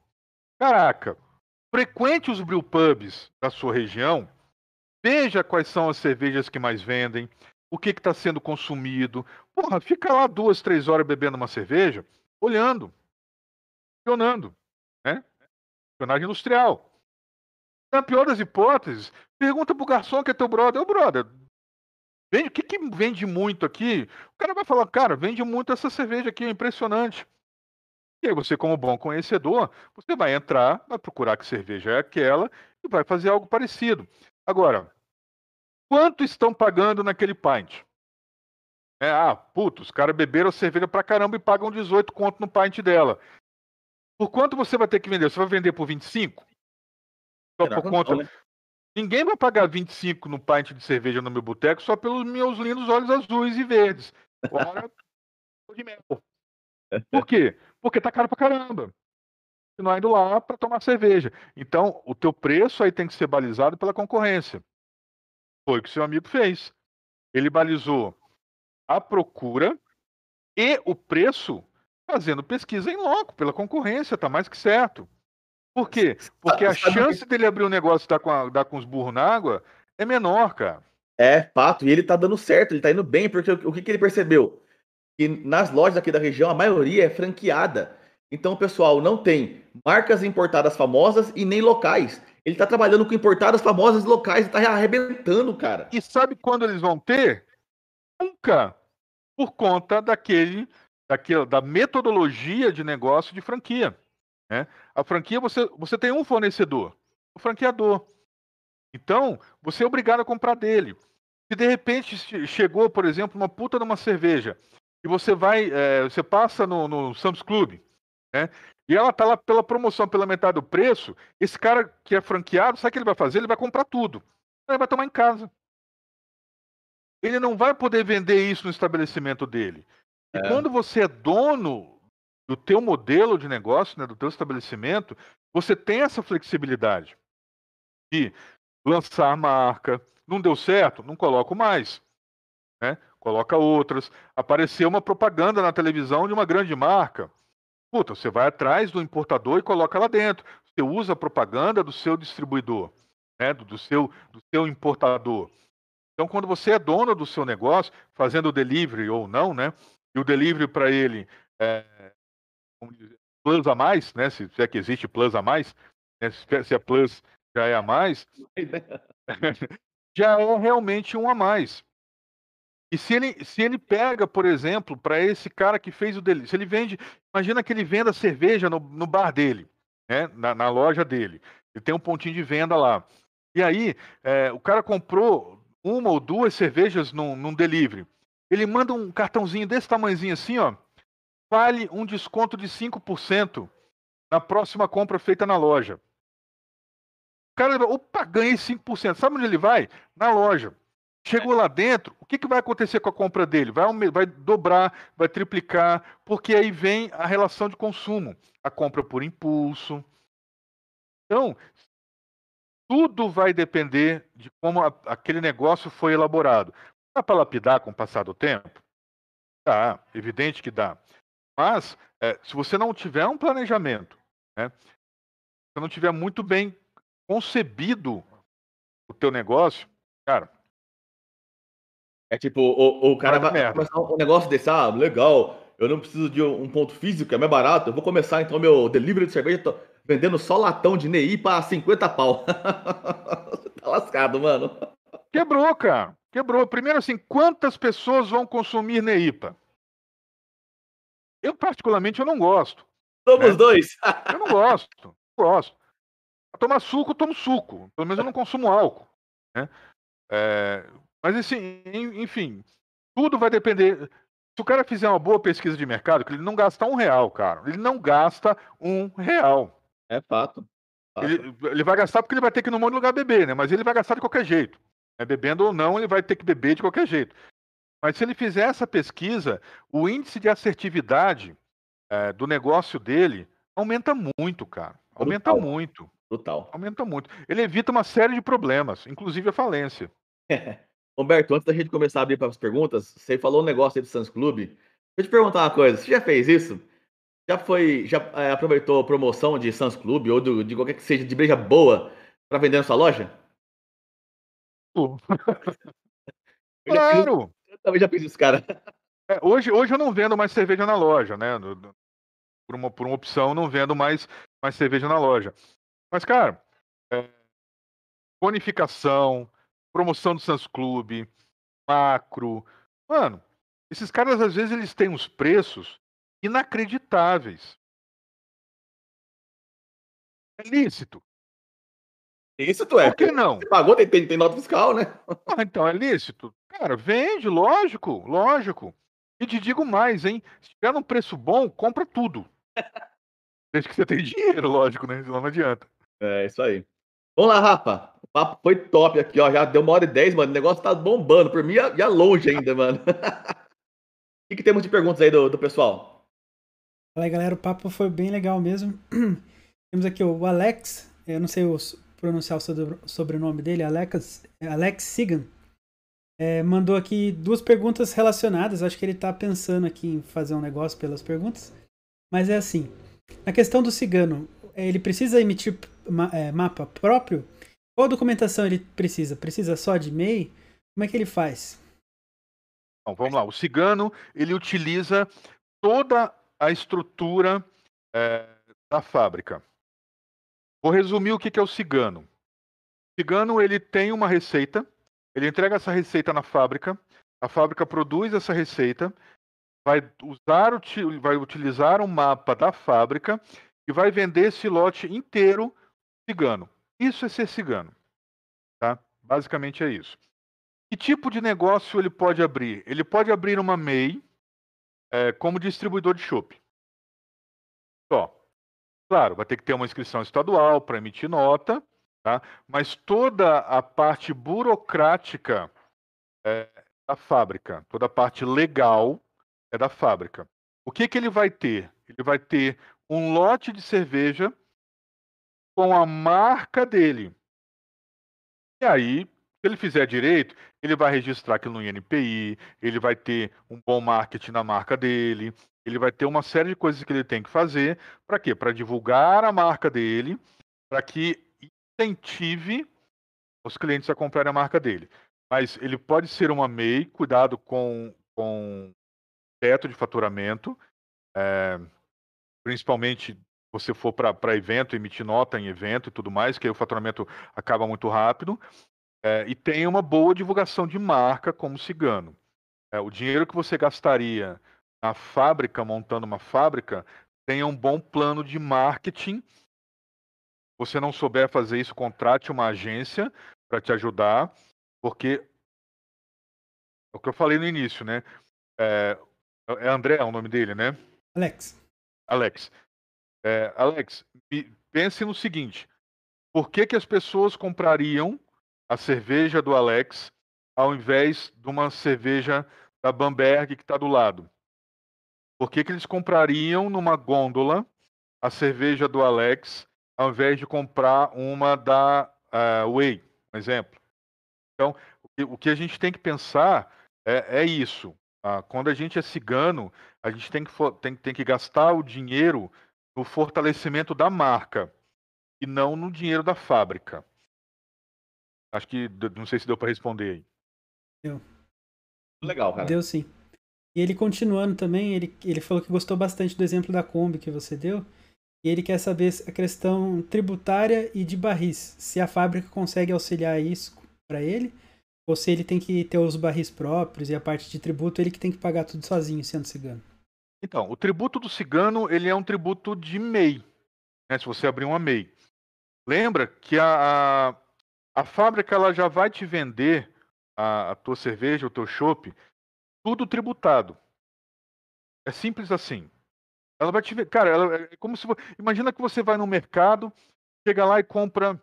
Speaker 2: Caraca, frequente os brew pubs da sua região, veja quais são as cervejas que mais vendem, o que está sendo consumido. Porra, fica lá duas, três horas bebendo uma cerveja, olhando, funcionando, né? Espionagem industrial. Na pior das hipóteses, pergunta pro garçom que é teu brother, ô brother, vende, o que, que vende muito aqui? O cara vai falar, cara, vende muito essa cerveja aqui, é impressionante. E aí você, como bom conhecedor, você vai entrar, vai procurar que cerveja é aquela e vai fazer algo parecido. Agora, Quanto estão pagando naquele pint? É, ah, puto, os caras beberam cerveja pra caramba e pagam 18 conto no pint dela. Por quanto você vai ter que vender? Você vai vender por 25? Só por conta? Ninguém vai pagar 25 no pint de cerveja no meu boteco só pelos meus lindos olhos azuis e verdes. Olha, de mel. Por quê? Porque tá caro pra caramba. Não indo lá para tomar cerveja. Então, o teu preço aí tem que ser balizado pela concorrência. Foi o que seu amigo fez. Ele balizou a procura e o preço fazendo pesquisa em loco pela concorrência, tá mais que certo. Por quê? Porque a chance dele abrir um negócio e dar com, a, dar com os burros na água é menor, cara.
Speaker 1: É, fato. E ele tá dando certo, ele tá indo bem, porque o, o que, que ele percebeu? Que nas lojas aqui da região, a maioria é franqueada. Então, pessoal, não tem marcas importadas famosas e nem locais. Ele tá trabalhando com importadas famosas locais e tá arrebentando, cara.
Speaker 2: E sabe quando eles vão ter? Nunca. Por conta daquele, daquele da metodologia de negócio de franquia. Né? A franquia, você, você tem um fornecedor, o franqueador. Então, você é obrigado a comprar dele. Se de repente chegou, por exemplo, uma puta de uma cerveja, e você vai, é, você passa no, no Sam's Club, né? E ela tá lá pela promoção, pela metade do preço, esse cara que é franqueado, sabe o que ele vai fazer? Ele vai comprar tudo. Ele vai tomar em casa. Ele não vai poder vender isso no estabelecimento dele. E é. quando você é dono do teu modelo de negócio, né, do teu estabelecimento, você tem essa flexibilidade de lançar marca. Não deu certo? Não coloco mais. Né? Coloca outras. Apareceu uma propaganda na televisão de uma grande marca. Puta, você vai atrás do importador e coloca lá dentro. Você usa a propaganda do seu distribuidor, né? do, do, seu, do seu importador. Então, quando você é dono do seu negócio, fazendo o delivery ou não, né? E o delivery para ele é, plus a mais, né? Se, se é que existe plus a mais, né? se é plus já é a mais, já é realmente um a mais. E se ele, se ele pega, por exemplo, para esse cara que fez o dele, se ele vende, imagina que ele venda cerveja no, no bar dele, né? Na, na, loja dele. Ele tem um pontinho de venda lá. E aí, é, o cara comprou uma ou duas cervejas num, num delivery. Ele manda um cartãozinho desse tamanhozinho assim, ó vale um desconto de 5% na próxima compra feita na loja. O cara, opa, ganhei 5%. Sabe onde ele vai? Na loja. Chegou lá dentro, o que, que vai acontecer com a compra dele? Vai, vai dobrar, vai triplicar, porque aí vem a relação de consumo. A compra por impulso. Então, tudo vai depender de como a, aquele negócio foi elaborado. Dá para lapidar com o passar do tempo? Dá, evidente que dá. Mas, é, se você não tiver um planejamento, né, se não tiver muito bem concebido o teu negócio, cara.
Speaker 1: É tipo, o, o cara vai, vai começar um negócio desse, ah, legal, eu não preciso de um ponto físico, é mais barato, eu vou começar então meu delivery de cerveja, tô vendendo só latão de NEI para 50 pau. tá lascado, mano.
Speaker 2: Quebrou, cara. Quebrou. Primeiro assim, quantas pessoas vão consumir NEIPA? Eu, particularmente, eu não gosto.
Speaker 1: Somos né? dois.
Speaker 2: eu não gosto. Não gosto. Pra tomar suco, eu tomo suco. Pelo menos eu não consumo álcool. Né? É, mas, assim, enfim, tudo vai depender. Se o cara fizer uma boa pesquisa de mercado, que ele não gasta um real, cara. Ele não gasta um real.
Speaker 1: É fato.
Speaker 2: fato. Ele, ele, vai gastar porque ele vai ter que ir num monte de lugar beber, né? Mas ele vai gastar de qualquer jeito. É, bebendo ou não, ele vai ter que beber de qualquer jeito. Mas se ele fizer essa pesquisa, o índice de assertividade é, do negócio dele aumenta muito, cara. Aumenta Brutal. muito.
Speaker 1: Brutal.
Speaker 2: Aumenta muito. Ele evita uma série de problemas, inclusive a falência.
Speaker 1: Humberto, antes da gente começar a abrir para as perguntas, você falou um negócio aí do Sans Clube. Deixa eu te perguntar uma coisa. Você já fez isso? Já foi, já é, aproveitou a promoção de Sans Clube ou do, de qualquer que seja de breja boa para vender na sua loja?
Speaker 2: Uh. claro!
Speaker 1: também já fiz isso, cara.
Speaker 2: É, hoje, hoje eu não vendo mais cerveja na loja, né? Por uma, por uma opção, não vendo mais, mais cerveja na loja. Mas, cara, é, bonificação, promoção do Sans Clube, macro. Mano, esses caras, às vezes, eles têm uns preços inacreditáveis. É lícito.
Speaker 1: Lícito é.
Speaker 2: Por que não?
Speaker 1: Você pagou, tem, tem, tem nota fiscal, né?
Speaker 2: Ah, então é lícito. Cara, vende, lógico, lógico. E te digo mais, hein? Se tiver num preço bom, compra tudo. Desde que você tenha dinheiro, lógico, né? Senão não adianta.
Speaker 1: É, isso aí. Vamos lá, Rafa. O papo foi top aqui, ó. Já deu uma hora e dez, mano. O negócio tá bombando. Por mim, já longe ainda, mano. o que, que, temos de perguntas aí do, do pessoal?
Speaker 3: Fala aí, galera. O papo foi bem legal mesmo. temos aqui o Alex. Eu não sei pronunciar o sobrenome dele. Alex, Alex Sigan. É, mandou aqui duas perguntas relacionadas. Acho que ele está pensando aqui em fazer um negócio pelas perguntas. Mas é assim: na questão do cigano, é, ele precisa emitir é, mapa próprio? Qual documentação ele precisa? Precisa só de MEI? Como é que ele faz?
Speaker 2: Bom, vamos lá. O cigano ele utiliza toda a estrutura é, da fábrica. Vou resumir o que é o cigano. O cigano ele tem uma receita ele entrega essa receita na fábrica, a fábrica produz essa receita, vai usar, vai utilizar um mapa da fábrica e vai vender esse lote inteiro cigano. Isso é ser cigano, tá? Basicamente é isso. Que tipo de negócio ele pode abrir? Ele pode abrir uma MEI é, como distribuidor de chopp. Só. Claro, vai ter que ter uma inscrição estadual para emitir nota, Tá? Mas toda a parte burocrática é da fábrica, toda a parte legal é da fábrica. O que, que ele vai ter? Ele vai ter um lote de cerveja com a marca dele. E aí, se ele fizer direito, ele vai registrar aquilo no INPI, ele vai ter um bom marketing na marca dele, ele vai ter uma série de coisas que ele tem que fazer. Para quê? Para divulgar a marca dele, para que incentive os clientes a comprarem a marca dele. Mas ele pode ser uma MEI, cuidado com, com teto de faturamento, é, principalmente você for para evento, emitir nota em evento e tudo mais, que aí o faturamento acaba muito rápido. É, e tem uma boa divulgação de marca como cigano. É, o dinheiro que você gastaria na fábrica, montando uma fábrica, tenha um bom plano de marketing você não souber fazer isso, contrate uma agência para te ajudar, porque é o que eu falei no início, né? É, é André é o nome dele, né?
Speaker 3: Alex.
Speaker 2: Alex. É, Alex, pense no seguinte: por que, que as pessoas comprariam a cerveja do Alex ao invés de uma cerveja da Bamberg que está do lado? Por que, que eles comprariam numa gôndola a cerveja do Alex ao invés de comprar uma da uh, Way, por exemplo. Então, o que, a gente tem que pensar é, é isso. Uh, quando a gente é cigano, a gente tem que, tem, tem que gastar o dinheiro no fortalecimento da marca e não no dinheiro da fábrica. Acho que não sei se deu para responder aí.
Speaker 3: Deu.
Speaker 1: Legal, cara.
Speaker 3: Deu sim. E ele continuando também, ele, ele falou que gostou bastante do exemplo da Kombi que você deu. E ele quer saber a questão tributária e de barris. Se a fábrica consegue auxiliar isso para ele, ou se ele tem que ter os barris próprios e a parte de tributo ele que tem que pagar tudo sozinho, sendo cigano.
Speaker 2: Então, o tributo do cigano ele é um tributo de MEI. Né, se você abrir uma MEI. Lembra que a, a, a fábrica ela já vai te vender a, a tua cerveja, o teu chopp, tudo tributado. É simples assim. Ela vai te ver. Cara, ela, é como se. Imagina que você vai no mercado, chega lá e compra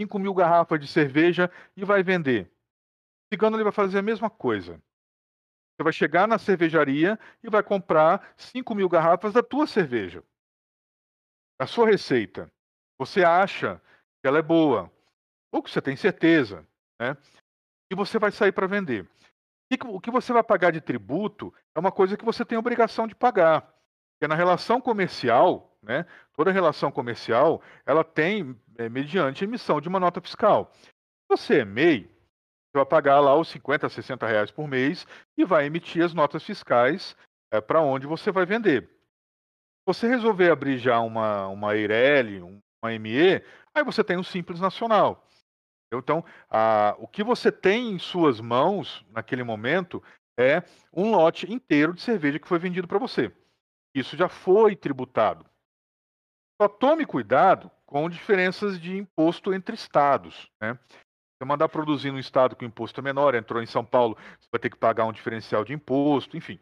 Speaker 2: 5 mil garrafas de cerveja e vai vender. O cigano ele vai fazer a mesma coisa. Você vai chegar na cervejaria e vai comprar 5 mil garrafas da tua cerveja. A sua receita. Você acha que ela é boa. Ou que você tem certeza. Né? E você vai sair para vender. O que você vai pagar de tributo é uma coisa que você tem obrigação de pagar. Porque na relação comercial, né, toda relação comercial, ela tem é, mediante emissão de uma nota fiscal. Se você é MEI, vai pagar lá os 50, 60 reais por mês e vai emitir as notas fiscais é, para onde você vai vender. Você resolver abrir já uma, uma EIRELI, uma ME, aí você tem um Simples Nacional. Então, a, o que você tem em suas mãos naquele momento é um lote inteiro de cerveja que foi vendido para você. Isso já foi tributado. Só tome cuidado com diferenças de imposto entre estados. Né? Você mandar produzir num estado que o imposto é menor, entrou em São Paulo, você vai ter que pagar um diferencial de imposto, enfim.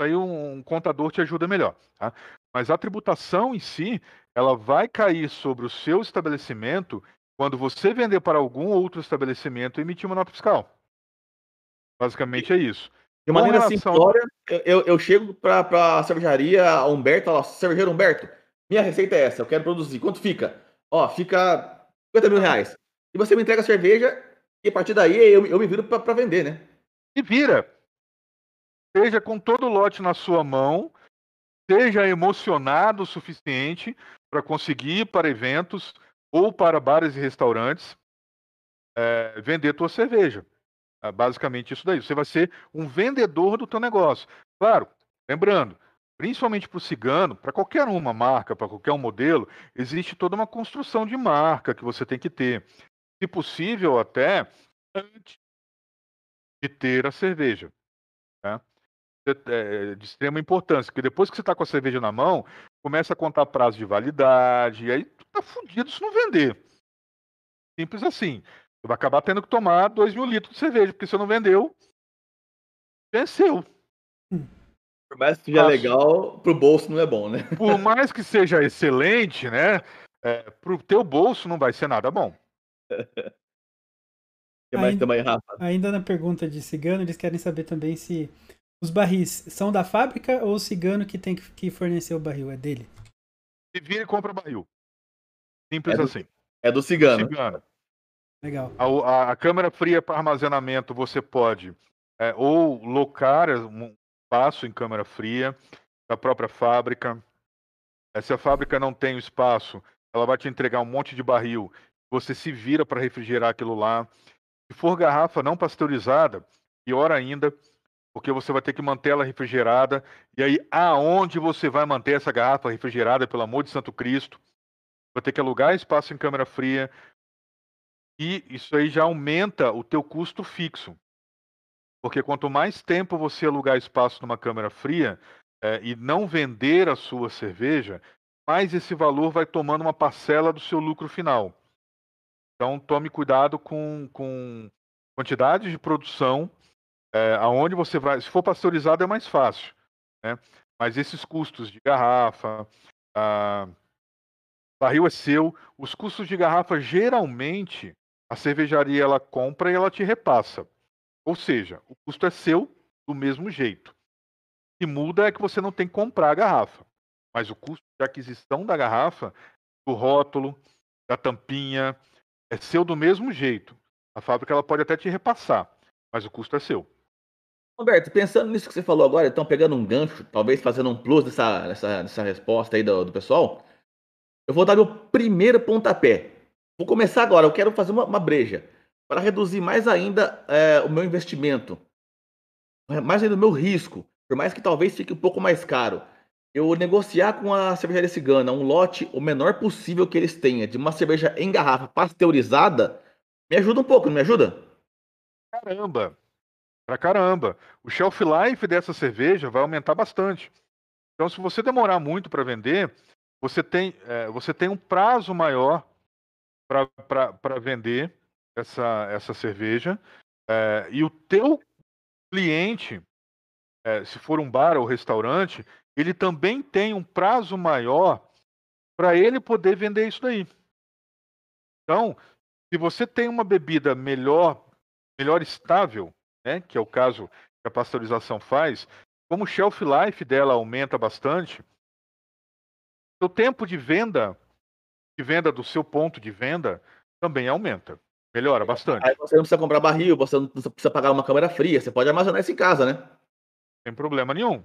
Speaker 2: Aí um, um contador te ajuda melhor. Tá? Mas a tributação em si, ela vai cair sobre o seu estabelecimento quando você vender para algum outro estabelecimento, emitir uma nota fiscal. Basicamente é isso.
Speaker 1: De maneira relação... simplória, eu, eu chego para a cervejaria Humberto, lá, cervejeiro Humberto, minha receita é essa, eu quero produzir. Quanto fica? Ó, fica 50 mil reais. E você me entrega a cerveja e a partir daí eu, eu me viro para vender, né?
Speaker 2: E vira. Seja com todo o lote na sua mão, seja emocionado o suficiente para conseguir ir para eventos ou para bares e restaurantes é, vender tua cerveja. É basicamente isso daí. Você vai ser um vendedor do teu negócio. Claro, lembrando, principalmente para o cigano, para qualquer uma marca, para qualquer um modelo, existe toda uma construção de marca que você tem que ter. Se possível, até antes de ter a cerveja. Né? É de extrema importância, porque depois que você está com a cerveja na mão, começa a contar prazo de validade, e aí tu tá fudido se não vender. Simples assim. Você vai acabar tendo que tomar 2 mil litros de cerveja, porque você não vendeu, venceu.
Speaker 1: Por mais que seja Acho... legal, pro bolso não é bom, né?
Speaker 2: Por mais que seja excelente, né? É, pro teu bolso não vai ser nada bom.
Speaker 3: Que mais ainda, também, Rafa? Ainda na pergunta de cigano, eles querem saber também se os barris são da fábrica ou o cigano que tem que fornecer o barril? É dele?
Speaker 2: Se vira e compra o barril. Simples
Speaker 1: é do,
Speaker 2: assim.
Speaker 1: É do cigano. Do cigano.
Speaker 3: Legal.
Speaker 2: A, a câmara fria para armazenamento você pode é, ou locar um espaço em câmara fria da própria fábrica. É, se a fábrica não tem o espaço, ela vai te entregar um monte de barril. Você se vira para refrigerar aquilo lá. Se for garrafa não pasteurizada, pior ainda, porque você vai ter que manter ela refrigerada. E aí, aonde você vai manter essa garrafa refrigerada, pelo amor de Santo Cristo? Vai ter que alugar espaço em câmara fria, e isso aí já aumenta o teu custo fixo. Porque quanto mais tempo você alugar espaço numa câmera fria é, e não vender a sua cerveja, mais esse valor vai tomando uma parcela do seu lucro final. Então tome cuidado com, com quantidade de produção, é, aonde você vai. Se for pasteurizado é mais fácil, né? Mas esses custos de garrafa, ah, barril é seu, os custos de garrafa geralmente a cervejaria ela compra e ela te repassa. Ou seja, o custo é seu do mesmo jeito. O que muda é que você não tem que comprar a garrafa. Mas o custo de aquisição da garrafa, do rótulo, da tampinha, é seu do mesmo jeito. A fábrica ela pode até te repassar, mas o custo é seu.
Speaker 1: Roberto, pensando nisso que você falou agora, então pegando um gancho, talvez fazendo um plus dessa, dessa, dessa resposta aí do, do pessoal, eu vou dar meu primeiro pontapé. Vou começar agora, eu quero fazer uma, uma breja para reduzir mais ainda é, o meu investimento, mais ainda o meu risco, por mais que talvez fique um pouco mais caro. Eu negociar com a cervejaria cigana um lote o menor possível que eles tenham de uma cerveja em garrafa pasteurizada, me ajuda um pouco, não me ajuda?
Speaker 2: Caramba! Pra caramba! O shelf life dessa cerveja vai aumentar bastante. Então, se você demorar muito para vender, você tem, é, você tem um prazo maior para vender essa, essa cerveja. É, e o teu cliente, é, se for um bar ou restaurante, ele também tem um prazo maior para ele poder vender isso daí. Então, se você tem uma bebida melhor, melhor estável, né, que é o caso que a pasteurização faz, como o shelf life dela aumenta bastante, o tempo de venda de venda do seu ponto de venda também aumenta. Melhora bastante.
Speaker 1: Aí você não precisa comprar barril, você não precisa pagar uma câmera fria, você pode armazenar isso em casa, né?
Speaker 2: Sem problema nenhum.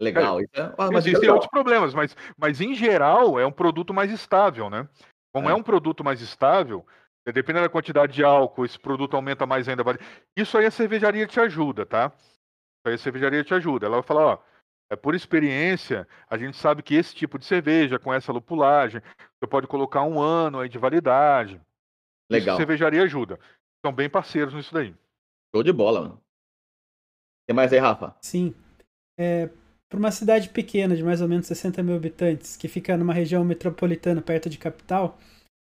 Speaker 1: Legal.
Speaker 2: É, ah, Existem outros problemas, mas, mas em geral é um produto mais estável, né? Como é, é um produto mais estável, dependendo da quantidade de álcool, esse produto aumenta mais ainda. Isso aí a cervejaria te ajuda, tá? Isso aí a cervejaria te ajuda. Ela vai falar, ó, é, por experiência, a gente sabe que esse tipo de cerveja, com essa lupulagem, você pode colocar um ano aí de validade.
Speaker 1: Legal.
Speaker 2: Isso cervejaria ajuda. São bem parceiros nisso daí.
Speaker 1: Show de bola, mano. Tem mais aí, Rafa?
Speaker 3: Sim. É, para uma cidade pequena, de mais ou menos 60 mil habitantes, que fica numa região metropolitana perto de capital,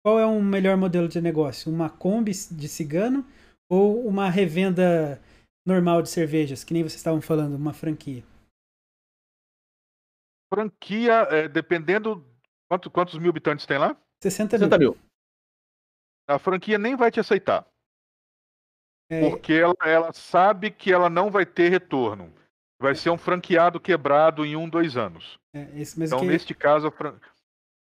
Speaker 3: qual é um melhor modelo de negócio? Uma Kombi de cigano ou uma revenda normal de cervejas, que nem vocês estavam falando, uma franquia?
Speaker 2: franquia, é, dependendo. Quanto, quantos mil habitantes tem lá?
Speaker 3: 60 mil. 60 mil.
Speaker 2: a franquia nem vai te aceitar.
Speaker 3: É,
Speaker 2: Porque ela, ela sabe que ela não vai ter retorno. Vai ser um franqueado quebrado em um, dois anos.
Speaker 3: é, esse mesmo
Speaker 2: Então,
Speaker 3: que
Speaker 2: neste caso, a fran-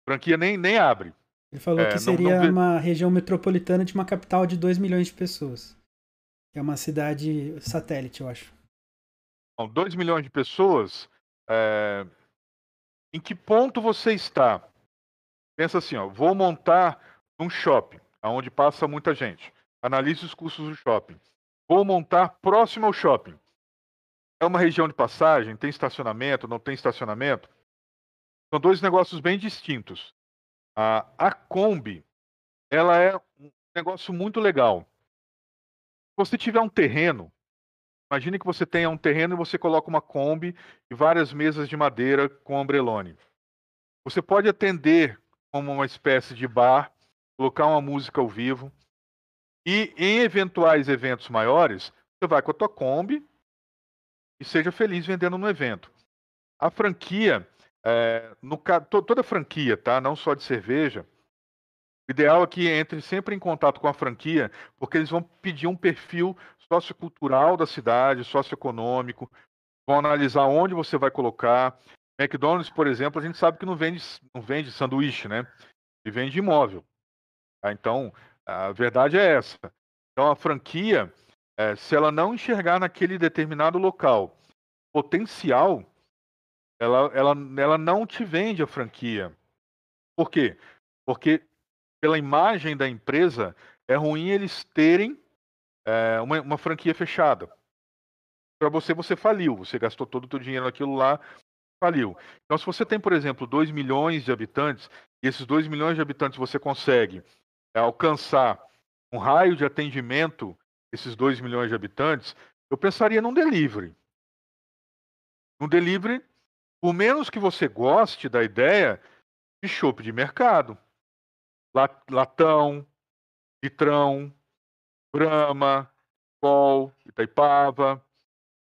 Speaker 2: franquia nem, nem abre.
Speaker 3: ele falou
Speaker 2: é,
Speaker 3: que
Speaker 2: não-
Speaker 3: seria
Speaker 2: não vê-
Speaker 3: uma região metropolitana de uma capital de 2 milhões de pessoas. É uma cidade satélite, eu acho.
Speaker 2: Bom, 2 milhões de pessoas. é, Em que ponto você está? Pensa assim, ó, vou montar um shopping, onde passa muita gente. Analise os custos do shopping. Vou montar próximo ao shopping. É uma região de passagem? Tem estacionamento? Não tem estacionamento? São dois negócios bem distintos. A, a Kombi, ela é um negócio muito legal. Se você tiver um terreno, imagine que você tenha um terreno e você coloca uma Kombi e várias mesas de madeira com ombrelone. Você pode atender como uma espécie de bar, colocar uma música ao vivo e em eventuais eventos maiores, você vai com a tua Kombi e seja feliz vendendo no evento. A franquia, é, no, toda franquia, tá? Não só de cerveja. O ideal é que entre sempre em contato com a franquia, porque eles vão pedir um perfil sociocultural da cidade, socioeconômico, vão analisar onde você vai colocar. McDonald's, por exemplo, a gente sabe que não vende, não vende sanduíche, né? Ele vende imóvel. tá? Então, a verdade é essa. Então, a franquia, eh, se ela não enxergar naquele determinado local potencial, ela, ela, ela não te vende a franquia. Por quê? Porque pela imagem da empresa, é ruim eles terem eh, uma, uma franquia fechada. Para você, você faliu. Você gastou todo o seu dinheiro naquilo lá, faliu. Então, se você tem, por exemplo, 2 milhões de habitantes, e esses 2 milhões de habitantes você consegue eh, alcançar um raio de atendimento, esses 2 milhões de habitantes, eu pensaria num delivery. Um delivery, por menos que você goste da ideia de chopp de mercado. La- Latão, litrão, Brahma, Skol, Itaipava.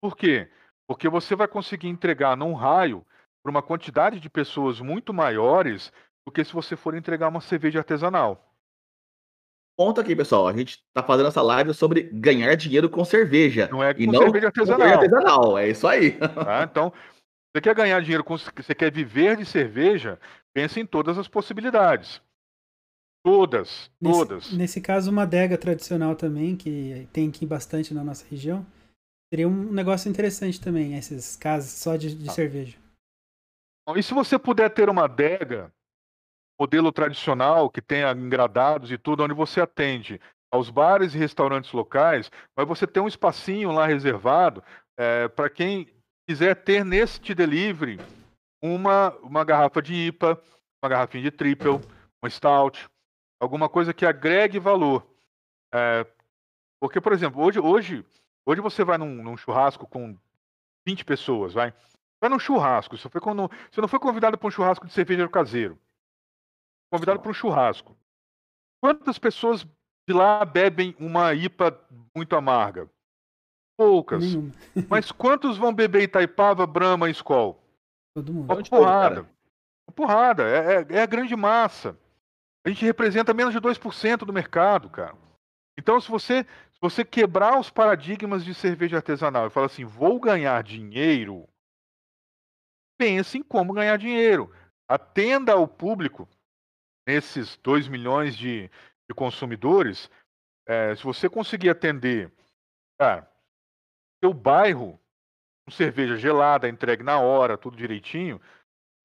Speaker 2: Por quê? Porque você vai conseguir entregar num raio para uma quantidade de pessoas muito maiores do que se você for entregar uma cerveja artesanal.
Speaker 1: Ponto aqui, pessoal. A gente tá fazendo essa live sobre ganhar dinheiro com cerveja.
Speaker 2: Não é
Speaker 1: e
Speaker 2: com
Speaker 1: não
Speaker 2: cerveja artesanal.
Speaker 1: artesanal. É isso aí.
Speaker 2: Tá? Então, você quer ganhar dinheiro, com, você quer viver de cerveja, pense em todas as possibilidades. Todas,
Speaker 3: Nesse,
Speaker 2: todas.
Speaker 3: nesse caso, uma adega tradicional também, que tem aqui bastante na nossa região, seria um negócio interessante também, esses casas só de, de
Speaker 2: Ah.
Speaker 3: cerveja.
Speaker 2: E se você puder ter uma adega, modelo tradicional, que tenha engradados e tudo, onde você atende aos bares e restaurantes locais, mas você tem um espacinho lá reservado para quem quiser ter neste delivery uma, uma garrafa de IPA, uma garrafinha de triple, uma stout, alguma coisa que agregue valor. É, porque, por exemplo, hoje, hoje, hoje você vai num, num churrasco com 20 pessoas, vai. Vai num churrasco. Você, foi quando, você não foi convidado para um churrasco de cerveja caseiro. Convidado para um churrasco. Quantas pessoas de lá bebem uma IPA muito amarga? Poucas.
Speaker 3: Nenhuma.
Speaker 2: Mas quantos vão beber Itaipava, Brahma e Skol?
Speaker 3: Todo mundo.
Speaker 2: Uma porrada. Uma porrada. É, é- é a grande massa. A gente representa menos de 2% do mercado, cara. Então, se você, se você quebrar os paradigmas de cerveja artesanal e falar assim, vou ganhar dinheiro, pense em como ganhar dinheiro. Atenda ao público, nesses 2 milhões de, de consumidores. É, se você conseguir atender, cara, seu bairro, com cerveja gelada, entregue na hora, tudo direitinho,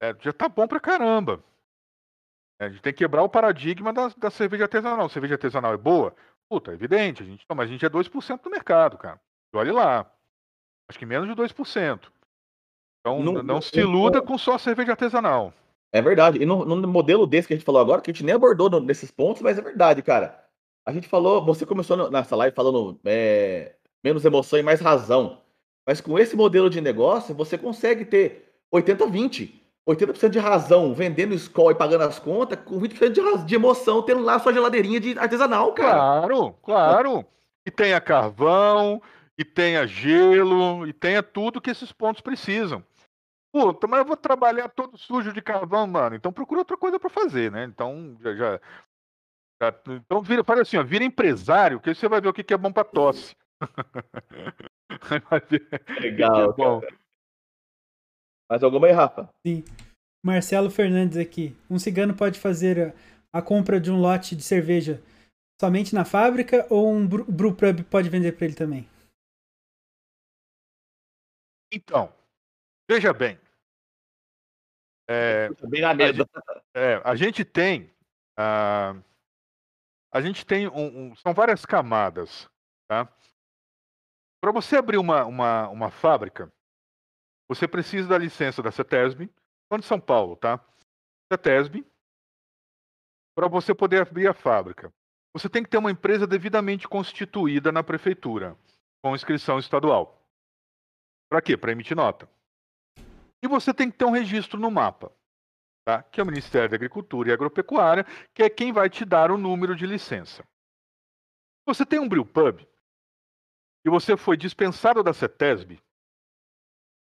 Speaker 2: é, já tá bom pra caramba. É, a gente tem que quebrar o paradigma da, da cerveja artesanal. Cerveja artesanal é boa? Puta, é evidente. A gente, não, mas a gente é 2% do mercado, cara. E olhe lá. Acho que menos de 2%. Então
Speaker 1: Não-
Speaker 2: não,
Speaker 1: não-
Speaker 2: se iluda com só cerveja artesanal.
Speaker 1: É verdade. E no, no modelo desse que a gente falou agora, que a gente nem abordou no- nesses pontos, mas é verdade, cara. A gente falou, você começou no- nessa live falando é, menos emoção e mais razão. Mas com esse modelo de negócio, você consegue ter 80-20. 80% de razão vendendo Skol e pagando as contas, com 20% de, de emoção tendo lá sua geladeirinha de artesanal, cara.
Speaker 2: Claro, claro. E tenha carvão, e tenha gelo, e tenha tudo que esses pontos precisam. Puta, mas eu vou trabalhar todo sujo de carvão, mano. Então procura outra coisa pra fazer, né? Então já, já, Tá? Então vira, faz assim, ó, vira empresário, que aí você vai ver o que, que é bom para tosse.
Speaker 1: Legal. É bom. Mais alguma aí, Rafa?
Speaker 3: Sim. Marcelo Fernandes aqui. Um cigano pode fazer a compra de um lote de cerveja somente na fábrica ou um brewpub pode vender para ele também?
Speaker 2: Então, veja bem. É,
Speaker 1: bem na mesa.
Speaker 2: A, é, a gente tem. Uh, a gente tem um, um, são várias camadas. Tá? Para você abrir uma, uma, uma fábrica, você precisa da licença da CETESB, de São Paulo, tá? CETESB, para você poder abrir a fábrica. Você tem que ter uma empresa devidamente constituída na prefeitura, com inscrição estadual. Para quê? Para emitir nota. E você tem que ter um registro no mapa, tá? que é o Ministério da Agricultura e Agropecuária, que é quem vai te dar o número de licença. Você tem um brewpub e você foi dispensado da CETESB,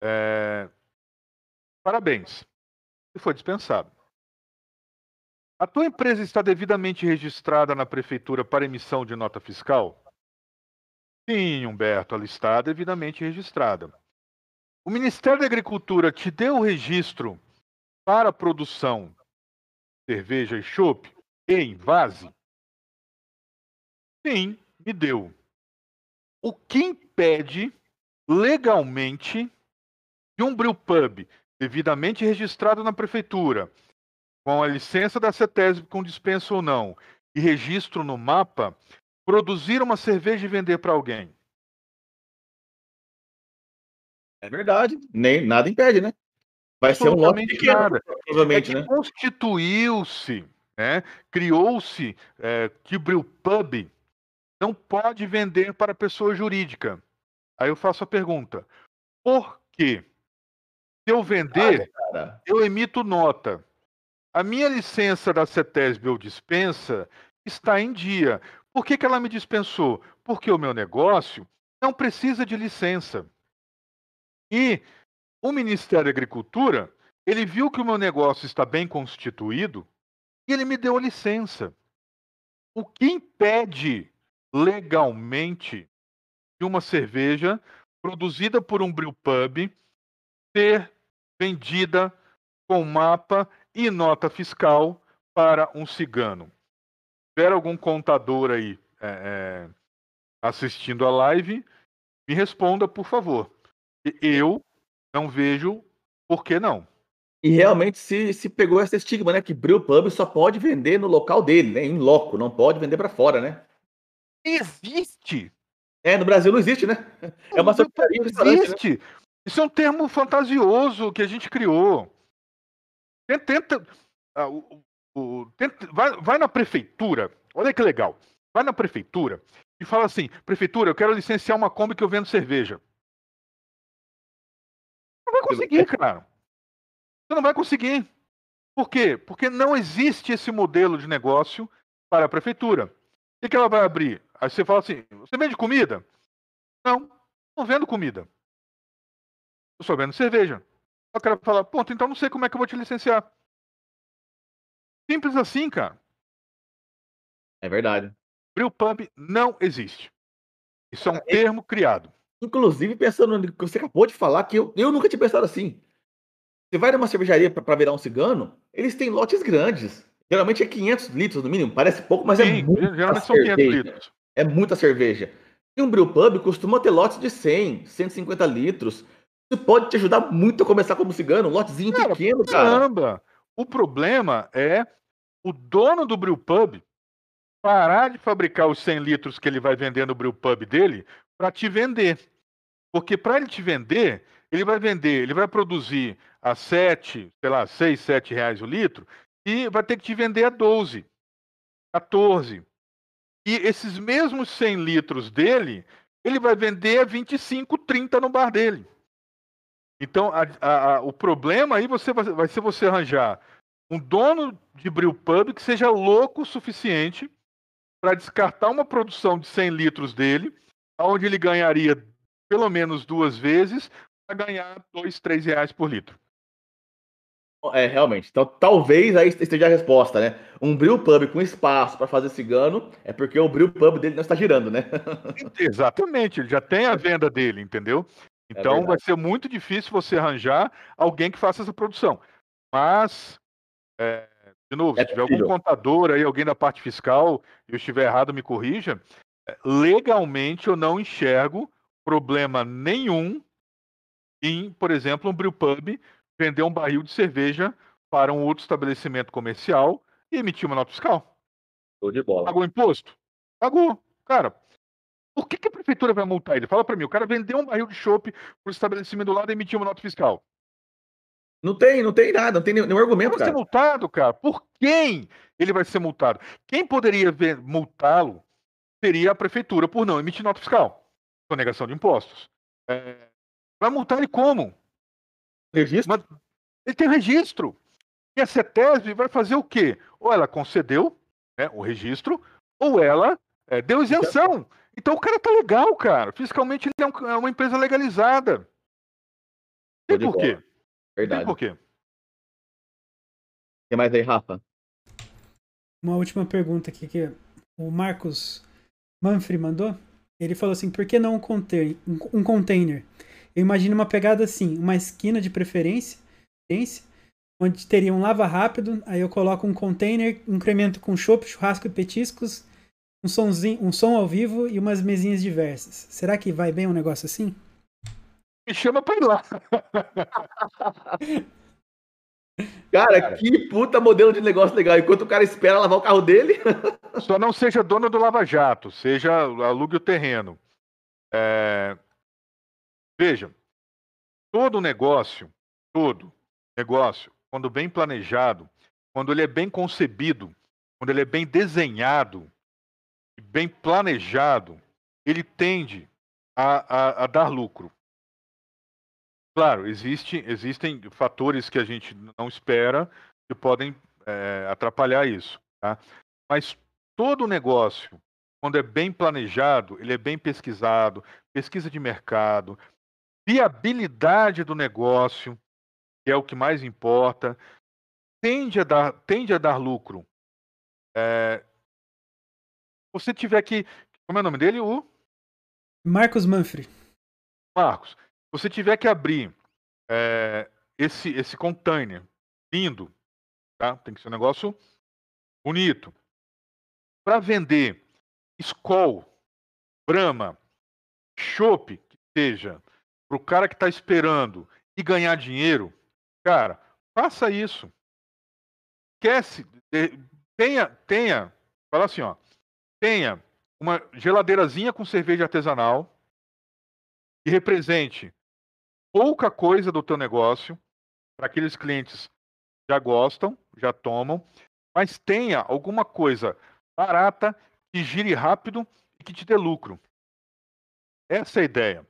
Speaker 2: é... parabéns, você foi dispensado. A tua empresa está devidamente registrada na prefeitura para emissão de nota fiscal? Sim, Humberto, ela está devidamente registrada. O Ministério da Agricultura te deu o registro para produção de cerveja e chopp em vase? Sim, me deu. O que impede legalmente de um brewpub devidamente registrado na prefeitura com a licença da CETESB com dispensa ou não, e registro no mapa, produzir uma cerveja e vender para alguém?
Speaker 1: É verdade. Nem, nada impede, né? Vai ser um lote pequeno, nada.
Speaker 2: provavelmente, é né? Constituiu-se, né? criou-se é, que Pub não pode vender para pessoa jurídica. Aí eu faço a pergunta: por quê? Se eu vender, ah, eu emito nota. A minha licença da CETESB ou dispensa está em dia. Por que, que ela me dispensou? Porque o meu negócio não precisa de licença. E o Ministério da Agricultura, ele viu que o meu negócio está bem constituído e ele me deu a licença. O que impede legalmente de uma cerveja produzida por um brewpub ser vendida com mapa e nota fiscal para um cigano. Tiver algum contador aí é, é, assistindo a live, me responda, por favor. Eu não vejo por que não.
Speaker 1: E realmente se, se pegou esse estigma, né? Que Brew Pub só pode vender no local dele, né? Em loco, não pode vender para fora, né?
Speaker 2: Existe!
Speaker 1: É, no Brasil não existe, né? É uma
Speaker 2: sorteria. Né? Existe! Né? Isso é um termo fantasioso que a gente criou. Tenta. ah, o, o, tenta vai, vai na prefeitura, olha que legal. Vai na prefeitura e fala assim: prefeitura, eu quero licenciar uma Kombi que eu vendo cerveja. Não vai conseguir, cara. Você não vai conseguir. Por quê? Porque não existe esse modelo de negócio para a prefeitura. O que, ela vai abrir? Aí você fala assim: você vende comida? Não, não vendo comida. Eu só vendo cerveja. O cara fala, ponto, então não sei como é que eu vou te licenciar. Simples assim, cara.
Speaker 1: É verdade.
Speaker 2: Brewpub não existe. Isso é um termo criado.
Speaker 1: Inclusive, pensando no que você acabou de falar, que eu, eu nunca tinha pensado assim. Você vai numa cervejaria para virar um cigano, eles têm lotes grandes. Geralmente é 500 litros no mínimo. Parece pouco, mas é Sim, é muita geralmente cerveja. são 500 litros. É muita cerveja. E um brewpub costuma ter lotes de 100, 150 litros. Isso pode te ajudar muito a começar como cigano, um lotezinho cara, pequeno, cara.
Speaker 2: Caramba! O problema é o dono do brewpub parar de fabricar os 100 litros que ele vai vender no brewpub dele para te vender. Porque para ele te vender, ele vai vender, ele vai produzir a 7, sei lá, 6, 7 reais o litro e vai ter que te vender a 12, 14. E esses mesmos 100 litros dele, ele vai vender a 25, 30 no bar dele. Então, a, a, a, o problema aí você vai, vai ser você arranjar um dono de brew pub que seja louco o suficiente para descartar uma produção de 100 litros dele, onde ele ganharia pelo menos duas vezes, para ganhar 2, 3 reais por litro.
Speaker 1: É, realmente. Então, talvez aí esteja a resposta, né? Um brew pub com espaço para fazer cigano é porque o brew pub dele não está girando, né?
Speaker 2: Exatamente, ele já tem a venda dele, entendeu?
Speaker 1: É
Speaker 2: Então vai
Speaker 1: verdade.
Speaker 2: ser muito difícil você arranjar alguém que faça essa produção. Mas, é, de novo,
Speaker 1: É
Speaker 2: se tiver algum
Speaker 1: possível.
Speaker 2: contador aí, alguém da parte fiscal, e eu estiver errado, me corrija. Legalmente eu não enxergo problema nenhum em, por exemplo, um brew pub vender um barril de cerveja para um outro estabelecimento comercial e emitir uma nota fiscal.
Speaker 1: Show de bola.
Speaker 2: Pagou imposto? Pagou. Cara, por que, que a prefeitura vai multar ele? Fala pra mim, o cara vendeu um barril de chopp pro estabelecimento do lado e emitiu uma nota fiscal.
Speaker 1: Não tem, não tem nada, não tem nenhum, nenhum
Speaker 2: Ele
Speaker 1: argumento,
Speaker 2: vai ser
Speaker 1: cara.
Speaker 2: multado, cara. Por quem ele vai ser multado? Quem poderia ver- multá-lo seria a prefeitura por não emitir nota fiscal. Sonegação de impostos. É, vai multar ele como?
Speaker 1: Registro?
Speaker 2: Mas ele tem registro. E a CETESB vai fazer o quê? Ou ela concedeu né, o registro, ou ela é, deu isenção. Então o cara tá legal, cara. Fiscalmente ele é, um- é uma empresa legalizada. Tem
Speaker 1: de
Speaker 2: por quê? Tem
Speaker 1: Verdade.
Speaker 2: por quê?
Speaker 1: Tem mais aí, Rafa?
Speaker 3: Uma última pergunta aqui que o Marcos Manfrey mandou. Ele falou assim: por que não um container? Um, um container? Eu imagino uma pegada assim, uma esquina de preferência, preferência, onde teria um lava rápido, aí eu coloco um container, incremento com chopp, churrasco e petiscos, um, sonzinho, um som ao vivo e umas mesinhas diversas. Será que vai bem um negócio assim?
Speaker 2: Me chama pra ir lá.
Speaker 1: Cara,
Speaker 2: Cara.
Speaker 1: que puta modelo de negócio legal. Enquanto o cara espera lavar o carro dele.
Speaker 2: Só não seja dono do Lava Jato, seja alugue o terreno. É, Veja, todo negócio, todo negócio, quando bem planejado, quando ele é bem concebido, quando ele é bem desenhado e bem planejado, ele tende a, a- a dar lucro. Claro, existe, existem fatores que a gente não espera que podem é, atrapalhar isso. Tá? Mas todo negócio, quando é bem planejado, ele é bem pesquisado, pesquisa de mercado, viabilidade do negócio, que é o que mais importa, tende a dar, tende a dar lucro. É, você tiver que. Como é o nome dele? O
Speaker 3: Marcos Manfrey.
Speaker 2: Marcos. Você tiver que abrir é, esse, esse container lindo, tá? Tem que ser um negócio bonito. Para vender Skol, Brahma, Chopp, que seja, para o cara que está esperando e ganhar dinheiro, cara, faça isso. Esquece. eh, Tenha, tenha, fala assim, ó, tenha uma geladeirazinha com cerveja artesanal que represente pouca coisa do teu negócio para aqueles clientes já gostam, já tomam, mas tenha alguma coisa barata que gire rápido e que te dê lucro. Essa é a ideia.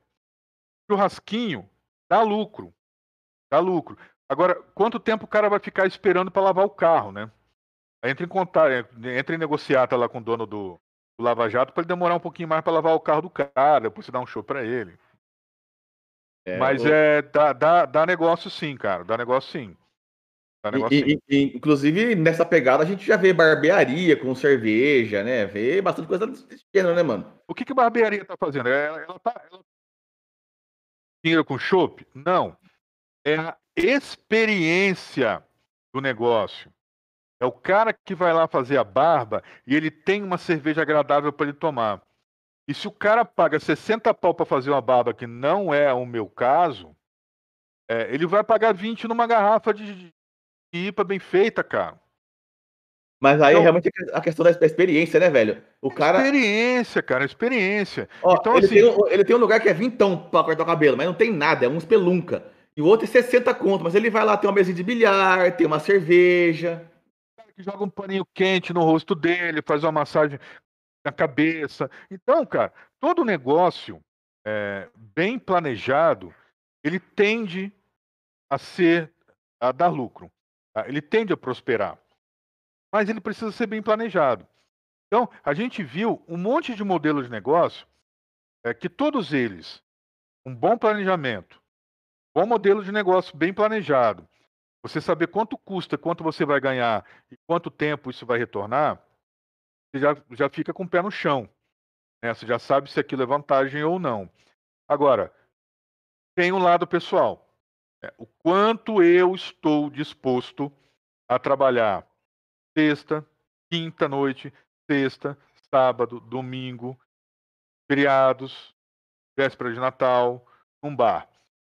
Speaker 2: Churrasquinho dá lucro. Dá lucro. Agora, quanto tempo o cara vai ficar esperando para lavar o carro, né? Entra em contato, entra em negociata lá com o dono do, do Lava Jato para ele demorar um pouquinho mais para lavar o carro do cara, depois você dá um show para ele.
Speaker 1: É,
Speaker 2: Mas
Speaker 1: o-
Speaker 2: é dá, dá, dá negócio sim, cara. Dá negócio sim. Dá
Speaker 1: E-
Speaker 2: negócio sim.
Speaker 1: e- e- inclusive, nessa pegada, a gente já vê barbearia com cerveja, né? Vê bastante coisa desse gênero, né, mano?
Speaker 2: O que, que a barbearia tá fazendo? Ela, ela tá. Ela... Dinheiro com chopp? Não. É a experiência do negócio. É o cara que vai lá fazer a barba e ele tem uma cerveja agradável para ele tomar. E se o cara paga 60 pau para fazer uma barba, que não é o meu caso, é, ele vai pagar 20 numa garrafa de, de IPA bem feita, cara.
Speaker 1: Mas aí
Speaker 2: Então-
Speaker 1: realmente é a questão da experiência, né, velho? O cara,
Speaker 2: Experiência, cara, experiência.
Speaker 1: ó,
Speaker 2: então,
Speaker 1: ele,
Speaker 2: assim-
Speaker 1: tem um, ele tem um lugar que é vintão pra cortar o cabelo, mas não tem nada, é uns pelunca. E o outro é 60 conto, mas ele vai lá, tem uma mesinha de bilhar, tem uma cerveja.
Speaker 2: que joga um paninho quente no rosto dele, faz uma massagem na cabeça. Então, cara, todo negócio é, bem planejado, ele tende a ser, a dar lucro. tá? Ele tende a prosperar. Mas ele precisa ser bem planejado. Então, a gente viu um monte de modelos de negócio é, que todos eles, um bom planejamento, bom modelo de negócio bem planejado, você saber quanto custa, quanto você vai ganhar e quanto tempo isso vai retornar, você já, já fica com o pé no chão. Né? Você já sabe se aquilo é vantagem ou não. Agora, tem um lado pessoal. Né? O quanto eu estou disposto a trabalhar sexta, quinta noite, sexta, sábado, domingo, feriados, véspera de Natal, num bar.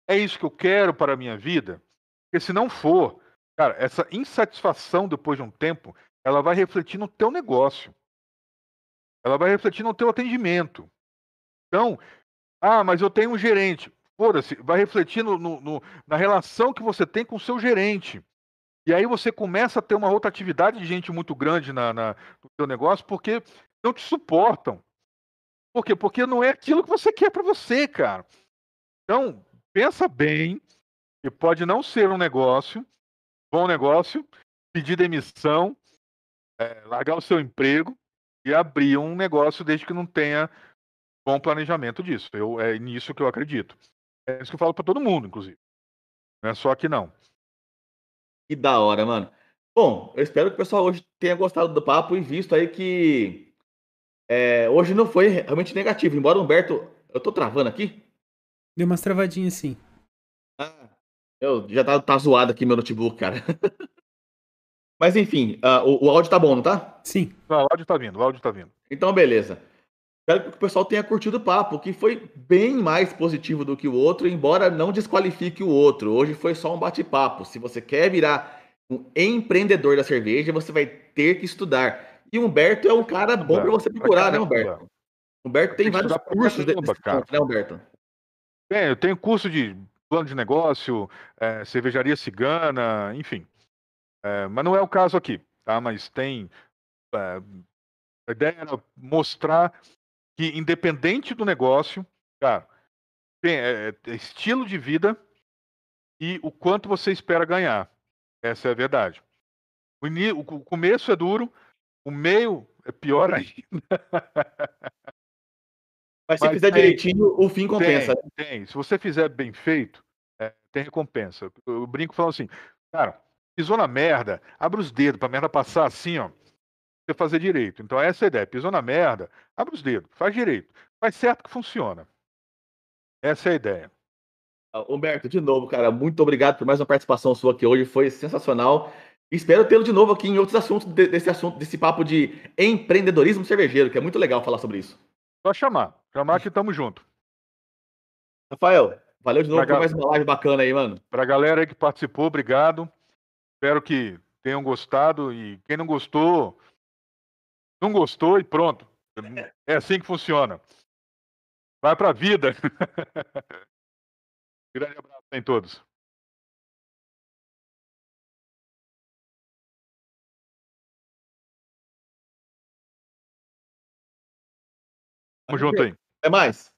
Speaker 2: É isso que eu quero para a minha vida? Porque se não for, cara, essa insatisfação depois de um tempo, ela vai refletir no teu negócio. Ela vai refletir no teu atendimento. Então, ah, mas eu tenho um gerente. Foda-se, vai refletir no, no, no, na relação que você tem com o seu gerente. E aí você começa a ter uma rotatividade de gente muito grande na, na, no seu negócio porque não te suportam. Por quê? Porque não é aquilo que você quer para você, cara. Então, pensa bem que pode não ser um negócio, bom negócio, pedir demissão, é, largar o seu emprego abrir um negócio desde que não tenha bom planejamento disso. Eu, é nisso que eu acredito. É isso que eu falo para todo mundo, inclusive. Não é só aqui não.
Speaker 1: Que da hora, mano. Bom, eu espero que o pessoal hoje tenha gostado do papo e visto aí que é, hoje não foi realmente negativo. Embora o Humberto. Eu tô travando aqui?
Speaker 3: Deu umas travadinhas sim.
Speaker 1: Ah, eu já tá, tá zoado aqui meu notebook, cara. Mas enfim, uh, o, o, áudio tá bom, não tá?
Speaker 3: Sim.
Speaker 2: Não, o áudio tá vindo, o áudio tá vindo.
Speaker 1: Então, beleza. Espero que o pessoal tenha curtido o papo, que foi bem mais positivo do que o outro, embora não desqualifique o outro. Hoje foi só um bate-papo. Se você quer virar um empreendedor da cerveja, você vai ter que estudar. E Humberto é um cara bom para você procurar, né, Humberto? Humberto tem vários cursos desse
Speaker 2: ponto, né, Humberto? É, eu tenho curso de plano de negócio, é, cervejaria cigana, enfim. É, mas não é o caso aqui, tá? Mas tem. É, a ideia era mostrar que, independente do negócio, cara, tem é, é, estilo de vida e o quanto você espera ganhar. Essa é a verdade. O, o começo é duro, o meio é pior ainda.
Speaker 1: Mas se Mas fizer tem, direitinho, o fim compensa.
Speaker 2: Tem, tem. Se você fizer bem feito, é, tem recompensa. Eu brinco falando assim, cara, pisou na merda, abre os dedos pra merda passar assim, ó. Você fazer direito. Então essa é a ideia. Pisou na merda, abre os dedos, faz direito. Faz certo que funciona. Essa é a ideia.
Speaker 1: Ah, Humberto, de novo, cara, muito obrigado por mais uma participação sua aqui hoje, foi sensacional. Espero tê-lo de novo aqui em outros assuntos desse assunto, desse papo de empreendedorismo cervejeiro, que é muito legal falar sobre isso.
Speaker 2: Só chamar. Chamar que tamo junto.
Speaker 1: Rafael, valeu de novo pra por mais uma live bacana aí, mano.
Speaker 2: Pra galera aí que participou, obrigado. Espero que tenham gostado e quem não gostou, não gostou e pronto. É assim que funciona. Vai pra vida. Grande abraço em todos. Tamo junto aí.
Speaker 1: Até mais.